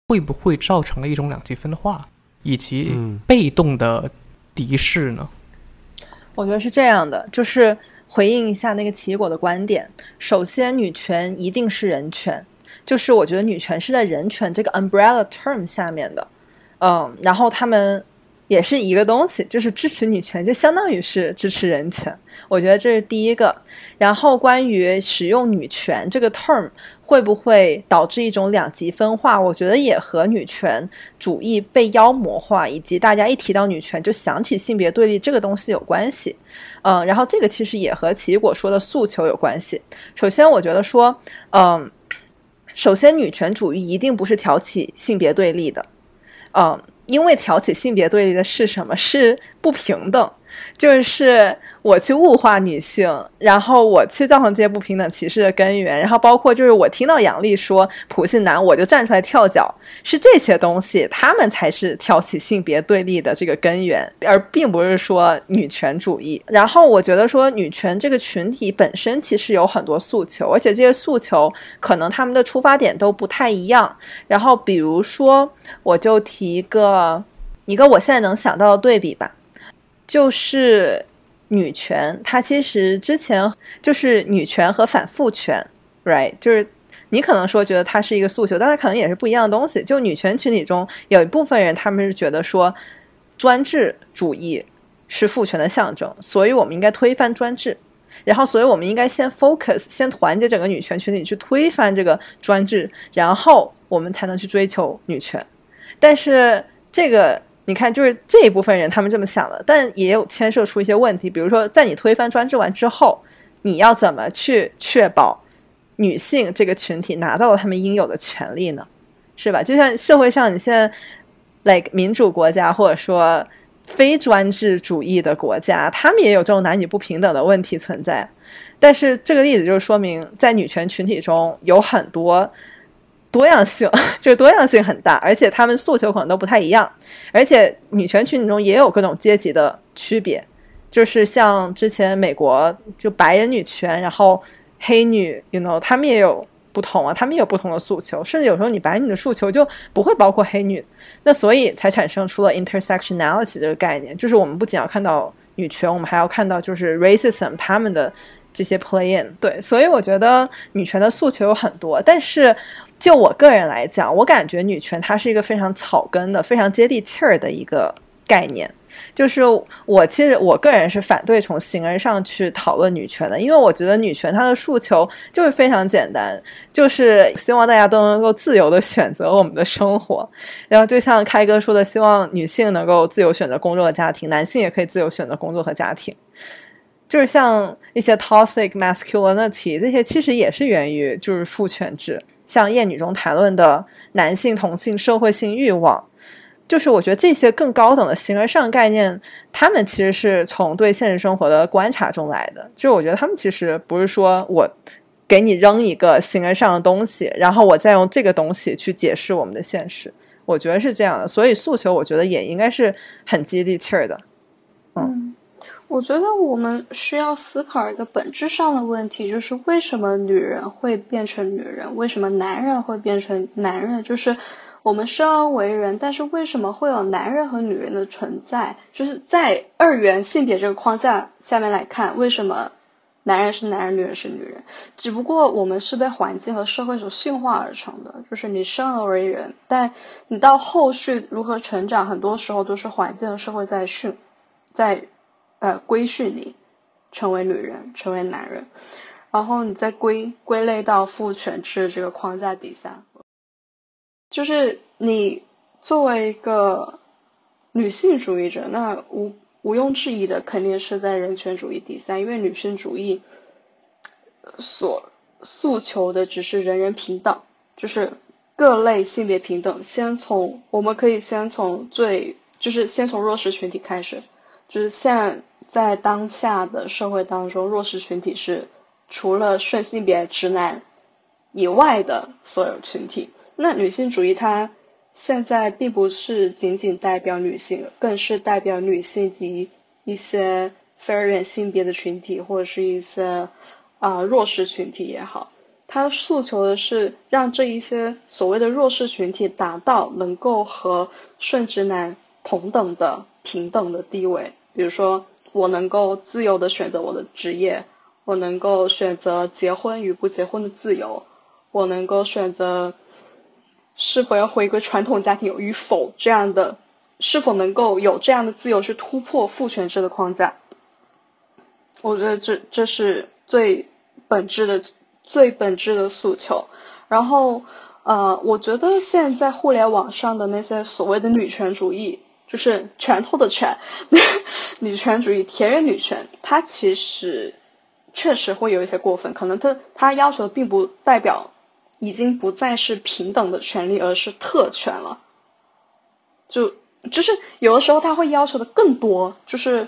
会不会造成了一种两极分化，以及被动的敌视呢？我觉得是这样的，就是回应一下那个奇异果的观点。首先，女权一定是人权。就是我觉得女权是在人权这个 umbrella term 下面的，嗯，然后他们也是一个东西，就是支持女权就相当于是支持人权，我觉得这是第一个。然后关于使用女权这个 term 会不会导致一种两极分化，我觉得也和女权主义被妖魔化，以及大家一提到女权就想起性别对立这个东西有关系。嗯，然后这个其实也和奇异果说的诉求有关系。首先，我觉得说，嗯。首先，女权主义一定不是挑起性别对立的，嗯，因为挑起性别对立的是什么？是不平等，就是。我去物化女性，然后我去造成这些不平等歧视的根源，然后包括就是我听到杨丽说普信男，我就站出来跳脚，是这些东西，他们才是挑起性别对立的这个根源，而并不是说女权主义。然后我觉得说女权这个群体本身其实有很多诉求，而且这些诉求可能他们的出发点都不太一样。然后比如说，我就提一个一个我现在能想到的对比吧，就是。女权，它其实之前就是女权和反父权，right？就是你可能说觉得它是一个诉求，但它可能也是不一样的东西。就女权群体中有一部分人，他们是觉得说专制主义是父权的象征，所以我们应该推翻专制。然后，所以我们应该先 focus，先团结整个女权群体去推翻这个专制，然后我们才能去追求女权。但是这个。你看，就是这一部分人他们这么想的，但也有牵涉出一些问题。比如说，在你推翻专制完之后，你要怎么去确保女性这个群体拿到了他们应有的权利呢？是吧？就像社会上，你现在 like 民主国家或者说非专制主义的国家，他们也有这种男女不平等的问题存在。但是这个例子就是说明，在女权群体中有很多多样性，就是多样性很大，而且他们诉求可能都不太一样。而且女权群体中也有各种阶级的区别，就是像之前美国就白人女权，然后黑女，you know，他们也有。不同啊，他们也有不同的诉求，甚至有时候你白女的诉求就不会包括黑女，那所以才产生出了 intersectionality 这个概念，就是我们不仅要看到女权，我们还要看到就是 racism 他们的这些 play in。对，所以我觉得女权的诉求有很多，但是就我个人来讲，我感觉女权它是一个非常草根的、非常接地气儿的一个概念。就是我其实我个人是反对从形而上去讨论女权的，因为我觉得女权它的诉求就是非常简单，就是希望大家都能够自由的选择我们的生活。然后就像开哥说的，希望女性能够自由选择工作和家庭，男性也可以自由选择工作和家庭。就是像一些 toxic masculinity 这些，其实也是源于就是父权制，像谚语中谈论的男性同性社会性欲望。就是我觉得这些更高等的形而上概念，他们其实是从对现实生活的观察中来的。就是我觉得他们其实不是说我给你扔一个形而上的东西，然后我再用这个东西去解释我们的现实。我觉得是这样的，所以诉求我觉得也应该是很接地气儿的。嗯，我觉得我们需要思考一个本质上的问题，就是为什么女人会变成女人？为什么男人会变成男人？就是。我们生而为人，但是为什么会有男人和女人的存在？就是在二元性别这个框架下面来看，为什么男人是男人，女人是女人？只不过我们是被环境和社会所驯化而成的。就是你生而为人，但你到后续如何成长，很多时候都是环境和社会在训，在呃规训你成为女人，成为男人，然后你再归归类到父权制这个框架底下。就是你作为一个女性主义者，那无毋庸置疑的肯定是在人权主义底下，因为女性主义所诉求的只是人人平等，就是各类性别平等。先从我们可以先从最就是先从弱势群体开始，就是现在当下的社会当中，弱势群体是除了顺性别直男以外的所有群体。那女性主义它现在并不是仅仅代表女性，更是代表女性及一些非二元性别的群体，或者是一些啊弱势群体也好，它诉求的是让这一些所谓的弱势群体达到能够和顺直男同等的平等的地位。比如说，我能够自由的选择我的职业，我能够选择结婚与不结婚的自由，我能够选择。是否要回归传统家庭与否这样的，是否能够有这样的自由去突破父权制的框架？我觉得这这是最本质的、最本质的诉求。然后，呃，我觉得现在互联网上的那些所谓的女权主义，就是拳头的拳，女权主义、田园女权，它其实确实会有一些过分，可能它它要求并不代表。已经不再是平等的权利，而是特权了。就就是有的时候他会要求的更多，就是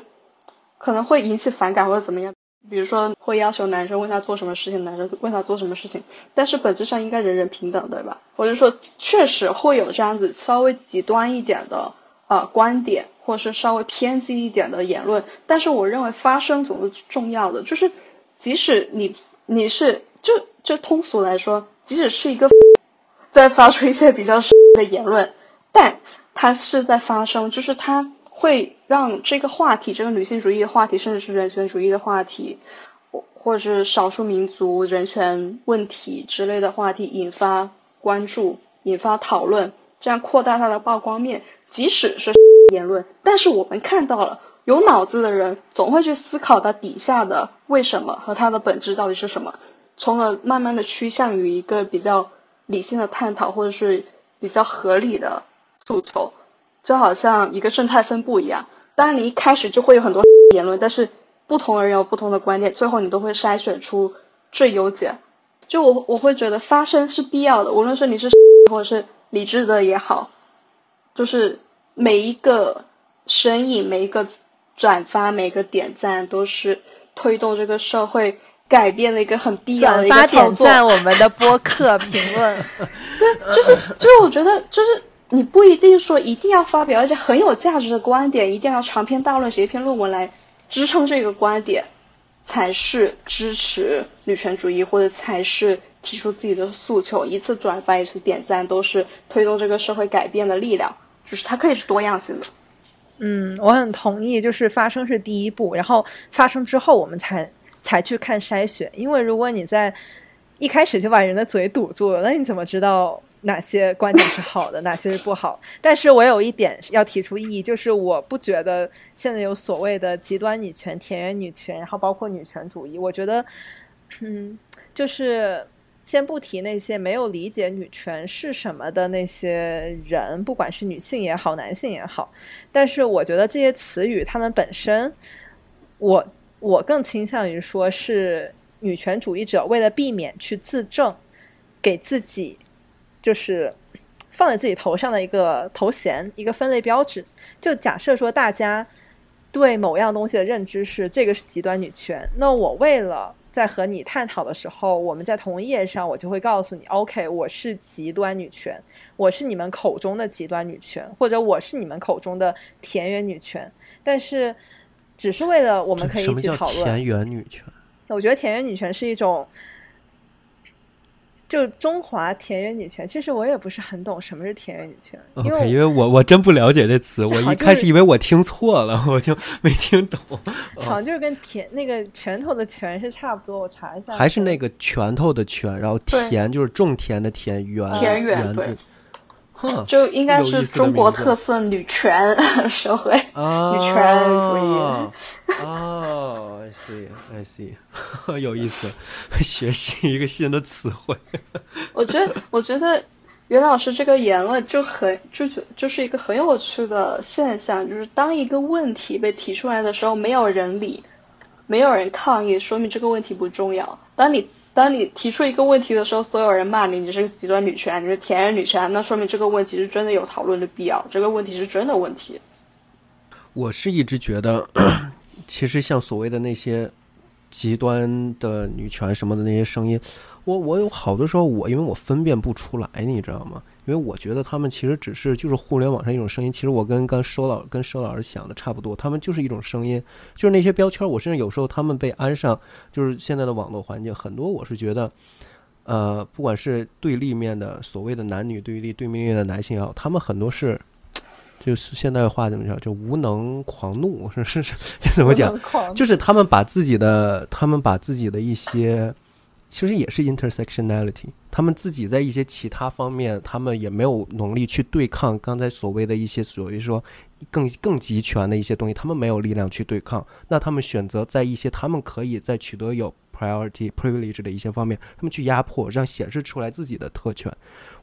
可能会引起反感或者怎么样。比如说会要求男生为他做什么事情，男生为他做什么事情，但是本质上应该人人平等，对吧？或者说确实会有这样子稍微极端一点的呃观点，或者是稍微偏激一点的言论。但是我认为发声总是重要的，就是即使你你是就就通俗来说。即使是一个在发出一些比较的言论，但他是在发声，就是他会让这个话题，这个女性主义的话题，甚至是人权主义的话题，或者是少数民族人权问题之类的话题引发关注、引发讨论，这样扩大它的曝光面。即使是言论，但是我们看到了，有脑子的人总会去思考它底下的为什么和它的本质到底是什么。从而慢慢的趋向于一个比较理性的探讨，或者是比较合理的诉求，就好像一个生态分布一样。当然，你一开始就会有很多言论，但是不同的人有不同的观点，最后你都会筛选出最优解。就我我会觉得发声是必要的，无论是你是 或者是理智的也好，就是每一个身影、每一个转发、每个点赞，都是推动这个社会改变的一个很必要的一个转发操作。点赞我们的播客评论，对，就是就是，我觉得就是你不一定说一定要发表一些很有价值的观点，一定要长篇大论写一篇论文来支撑这个观点，才是支持女权主义或者才是提出自己的诉求。一次转发一次点赞都是推动这个社会改变的力量，就是它可以是多样性的。嗯，我很同意，就是发生是第一步，然后发生之后我们才才去看筛选，因为如果你在一开始就把人的嘴堵住了，那你怎么知道哪些观点是好的，哪些是不好？但是我有一点要提出异议，就是我不觉得现在有所谓的极端女权、田园女权，然后包括女权主义，我觉得，嗯，就是。先不提那些没有理解女权是什么的那些人，不管是女性也好，男性也好，但是我觉得这些词语它们本身，我我更倾向于说是女权主义者为了避免去自证，给自己就是放在自己头上的一个头衔，一个分类标志。就假设说大家对某样东西的认知是这个是极端女权，那我为了在和你探讨的时候，我们在同一页上，我就会告诉你，OK，我是极端女权，我是你们口中的极端女权，或者我是你们口中的田园女权。但是，只是为了我们可以一起讨论。田园女权，我觉得田园女权是一种，就中华田园女权。其实我也不是很懂什么是田园女权，因为因为我我真不了解这词，我一开始以为我听错了，我就没听懂。好像就是跟田那个拳头的拳是差不多，我查一下。还是那个拳头的拳，然后田就是种田的田，园田园字。哼，就应该是中国特色女权 社会，女权主义。哦，I see, I see，有意思，学习一个新的词汇。我觉得，我觉得袁老师这个言论就很就就就是一个很有趣的现象，就是当一个问题被提出来的时候，没有人理，没有人抗议，说明这个问题不重要。当你当你提出一个问题的时候，所有人骂你，你是极端女权，你是田园女权，那说明这个问题是真的有讨论的必要，这个问题是真的问题。我是一直觉得，其实像所谓的那些极端的女权什么的那些声音，我我有好多时候我因为我分辨不出来，你知道吗？因为我觉得他们其实只是就是互联网上一种声音。其实我跟刚收老跟收老师想的差不多，他们就是一种声音，就是那些标签。我甚至有时候他们被安上，就是现在的网络环境很多，我是觉得，呃，不管是对立面的所谓的男女对立，对立面的男性也好，他们很多是，就是现代话怎么讲，就无能狂怒，是是是，怎么讲？就是他们把自己的，他们把自己的一些。其实也是 intersectionality，他们自己在一些其他方面，他们也没有能力去对抗刚才所谓的一些所谓说更更集权的一些东西，他们没有力量去对抗，那他们选择在一些他们可以在取得有 priority privilege 的一些方面，他们去压迫，让显示出来自己的特权。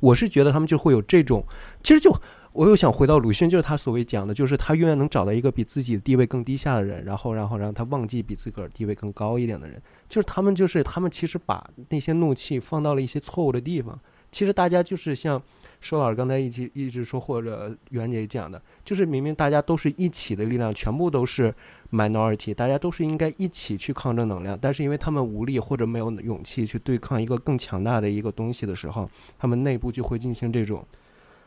我是觉得他们就会有这种，其实就。我又想回到鲁迅，就是他所谓讲的，就是他永远能找到一个比自己地位更低下的人，然后，然后让他忘记比自个儿地位更高一点的人。就是他们，就是他们，其实把那些怒气放到了一些错误的地方。其实大家就是像收老师刚才一直一直说，或者袁姐讲的，就是明明大家都是一起的力量，全部都是 minority，大家都是应该一起去抗争能量，但是因为他们无力或者没有勇气去对抗一个更强大的一个东西的时候，他们内部就会进行这种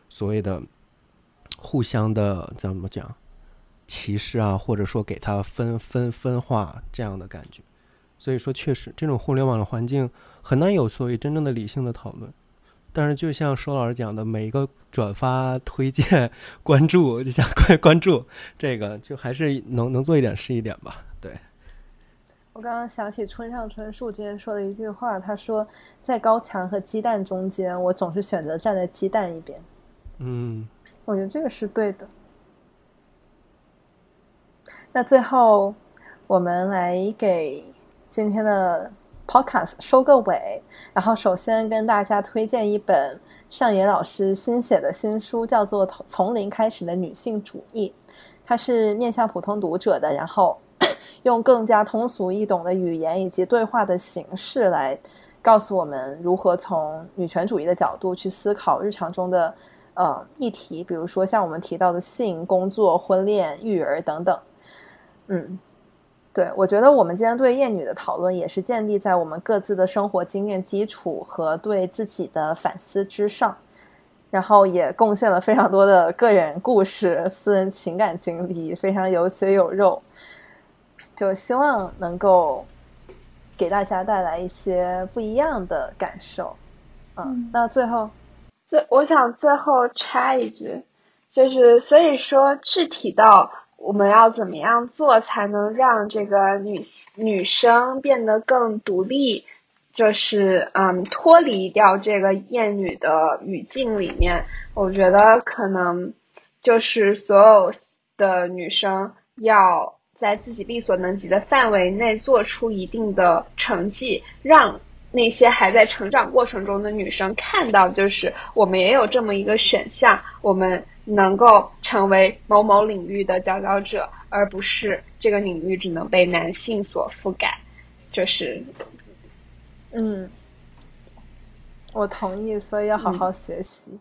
所谓的。互相的怎么讲歧视啊，或者说给他分分分化这样的感觉，所以说确实这种互联网的环境很难有所谓真正的理性的讨论。但是就像说老师讲的，每一个转发、推荐、关注，就像关关注这个，就还是能能做一点是一点吧。对。我刚刚想起村上春树之前说的一句话，他说：“在高墙和鸡蛋中间，我总是选择站在鸡蛋一边。”嗯。我觉得这个是对的。那最后，我们来给今天的 podcast 收个尾。然后，首先跟大家推荐一本上野老师新写的新书，叫做《从零开始的女性主义》。它是面向普通读者的，然后 用更加通俗易懂的语言以及对话的形式来告诉我们如何从女权主义的角度去思考日常中的。呃议题，比如说像我们提到的性、工作、婚恋、育儿等等。嗯，对，我觉得我们今天对厌女的讨论也是建立在我们各自的生活经验基础和对自己的反思之上，然后也贡献了非常多的个人故事、私人情感经历，非常有血有肉，就希望能够给大家带来一些不一样的感受。嗯，那最后，最我想最后插一句，就是所以说具体到。我们要怎么样做才能让这个女女生变得更独立？就是嗯，脱离掉这个厌女的语境里面，我觉得可能就是所有的女生要在自己力所能及的范围内做出一定的成绩，让那些还在成长过程中的女生看到，就是我们也有这么一个选项，我们。能够成为某某领域的佼佼者，而不是这个领域只能被男性所覆盖，就是，嗯，我同意，所以要好好学习。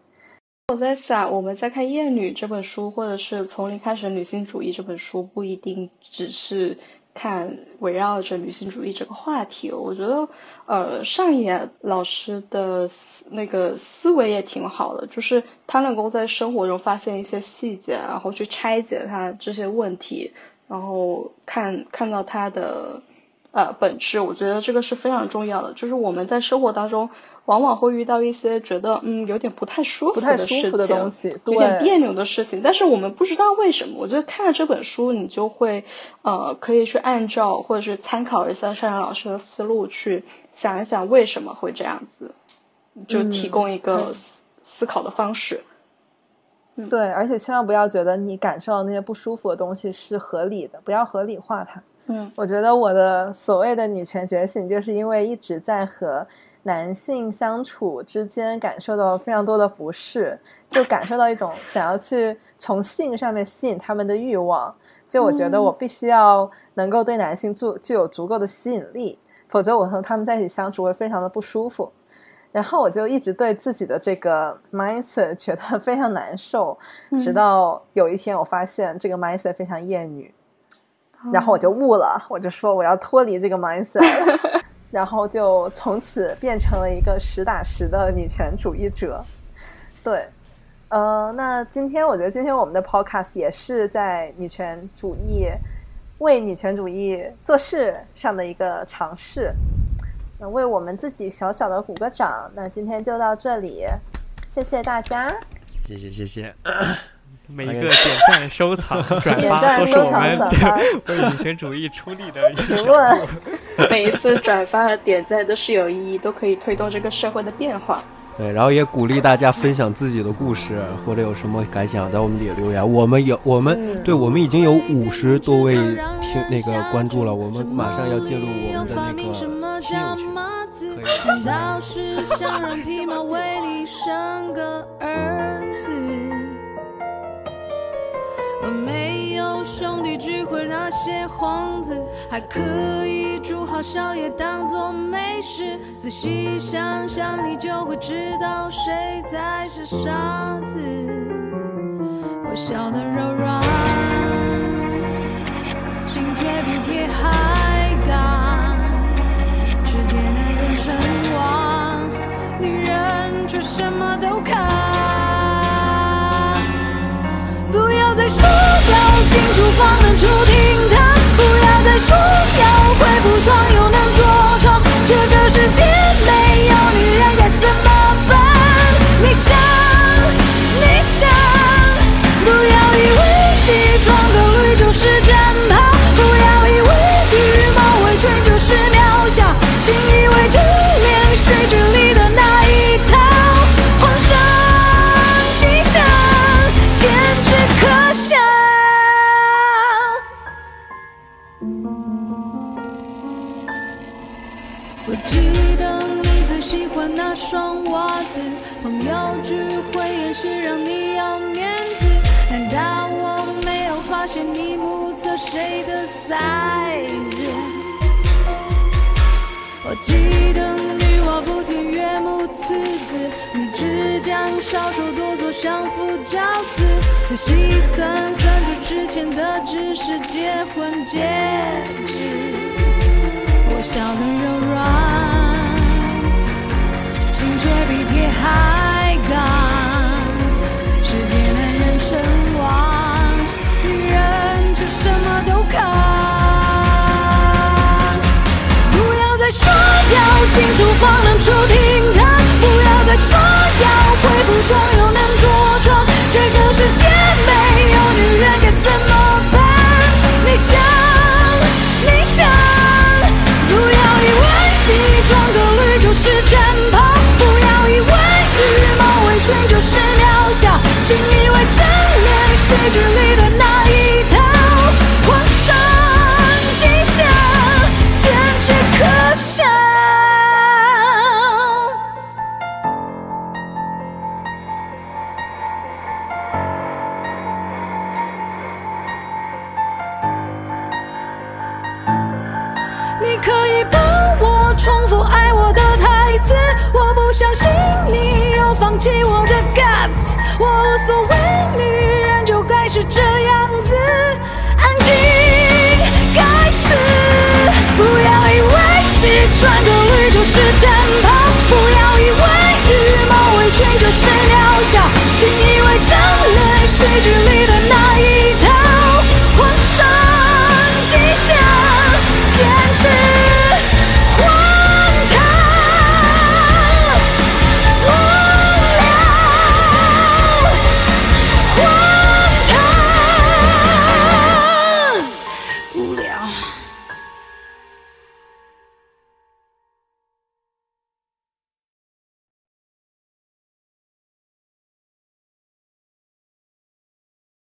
我在想，我们在看《厌女》这本书，或者是《从零开始女性主义》这本书，不一定只是。看围绕着女性主义这个话题，我觉得，呃，上野老师的那个思维也挺好的，就是他能够在生活中发现一些细节，然后去拆解他这些问题，然后看看到他的呃本质，我觉得这个是非常重要的，就是我们在生活当中。往往会遇到一些觉得嗯有点不太舒服不太舒服的，东西，有点别扭的事情，但是我们不知道为什么。我觉得看了这本书，你就会呃可以去按照或者是参考一下尚阳老师的思路去想一想为什么会这样子，就提供一个思思考的方式。对，而且千万不要觉得你感受到那些不舒服的东西是合理的，不要合理化它。嗯，我觉得我的所谓的女权觉醒，就是因为一直在和。男性相处之间感受到非常多的不适，就感受到一种想要去从性上面吸引他们的欲望。就我觉得我必须要能够对男性具具有足够的吸引力，否则我和他们在一起相处会非常的不舒服。然后我就一直对自己的这个 mindset 觉得非常难受，直到有一天我发现这个 mindset 非常厌女，然后我就悟了，我就说我要脱离这个 mindset。然后就从此变成了一个实打实的女权主义者，对，呃，那今天我觉得今天我们的 podcast 也是在女权主义为女权主义做事上的一个尝试，那为我们自己小小的鼓个掌。那今天就到这里，谢谢大家，谢谢谢谢。每一个点赞、收藏、转发都是我们 为女权主义出力的评论。每一次转发和点赞都是有意义，都可以推动这个社会的变化。对，然后也鼓励大家分享自己的故事，或者有什么感想，在我们底下留言。我们有，我们对我们已经有五十多位听那个关注了，我们马上要进入我们的那个亲友群，可以。我没有兄弟聚会那些幌子，还可以煮好宵夜当做美食。仔细想想，你就会知道谁才是傻子。我笑得柔软，心却比铁还刚。世界男人称王，女人却什么都扛。进厨房能出厅堂，不要再说要会铺床少说多做，相夫教子。仔细算算，这之前的只是结婚戒指。我笑得柔软，心却比铁还刚。世界男人称王，女人却什么都扛。不要再说要清楚方能出厅说要会补妆又能着装。这个世界没有女人该怎么办？你想，你想，不要以为西装革履就是战袍，不要以为羽毛围裙就是渺小，请以为真恋戏剧里我无所谓，女人就该是这样子，安静，该死。不要以为西装革履就是战袍，不要以为羽毛围裙就是渺小，心以为这里是距离。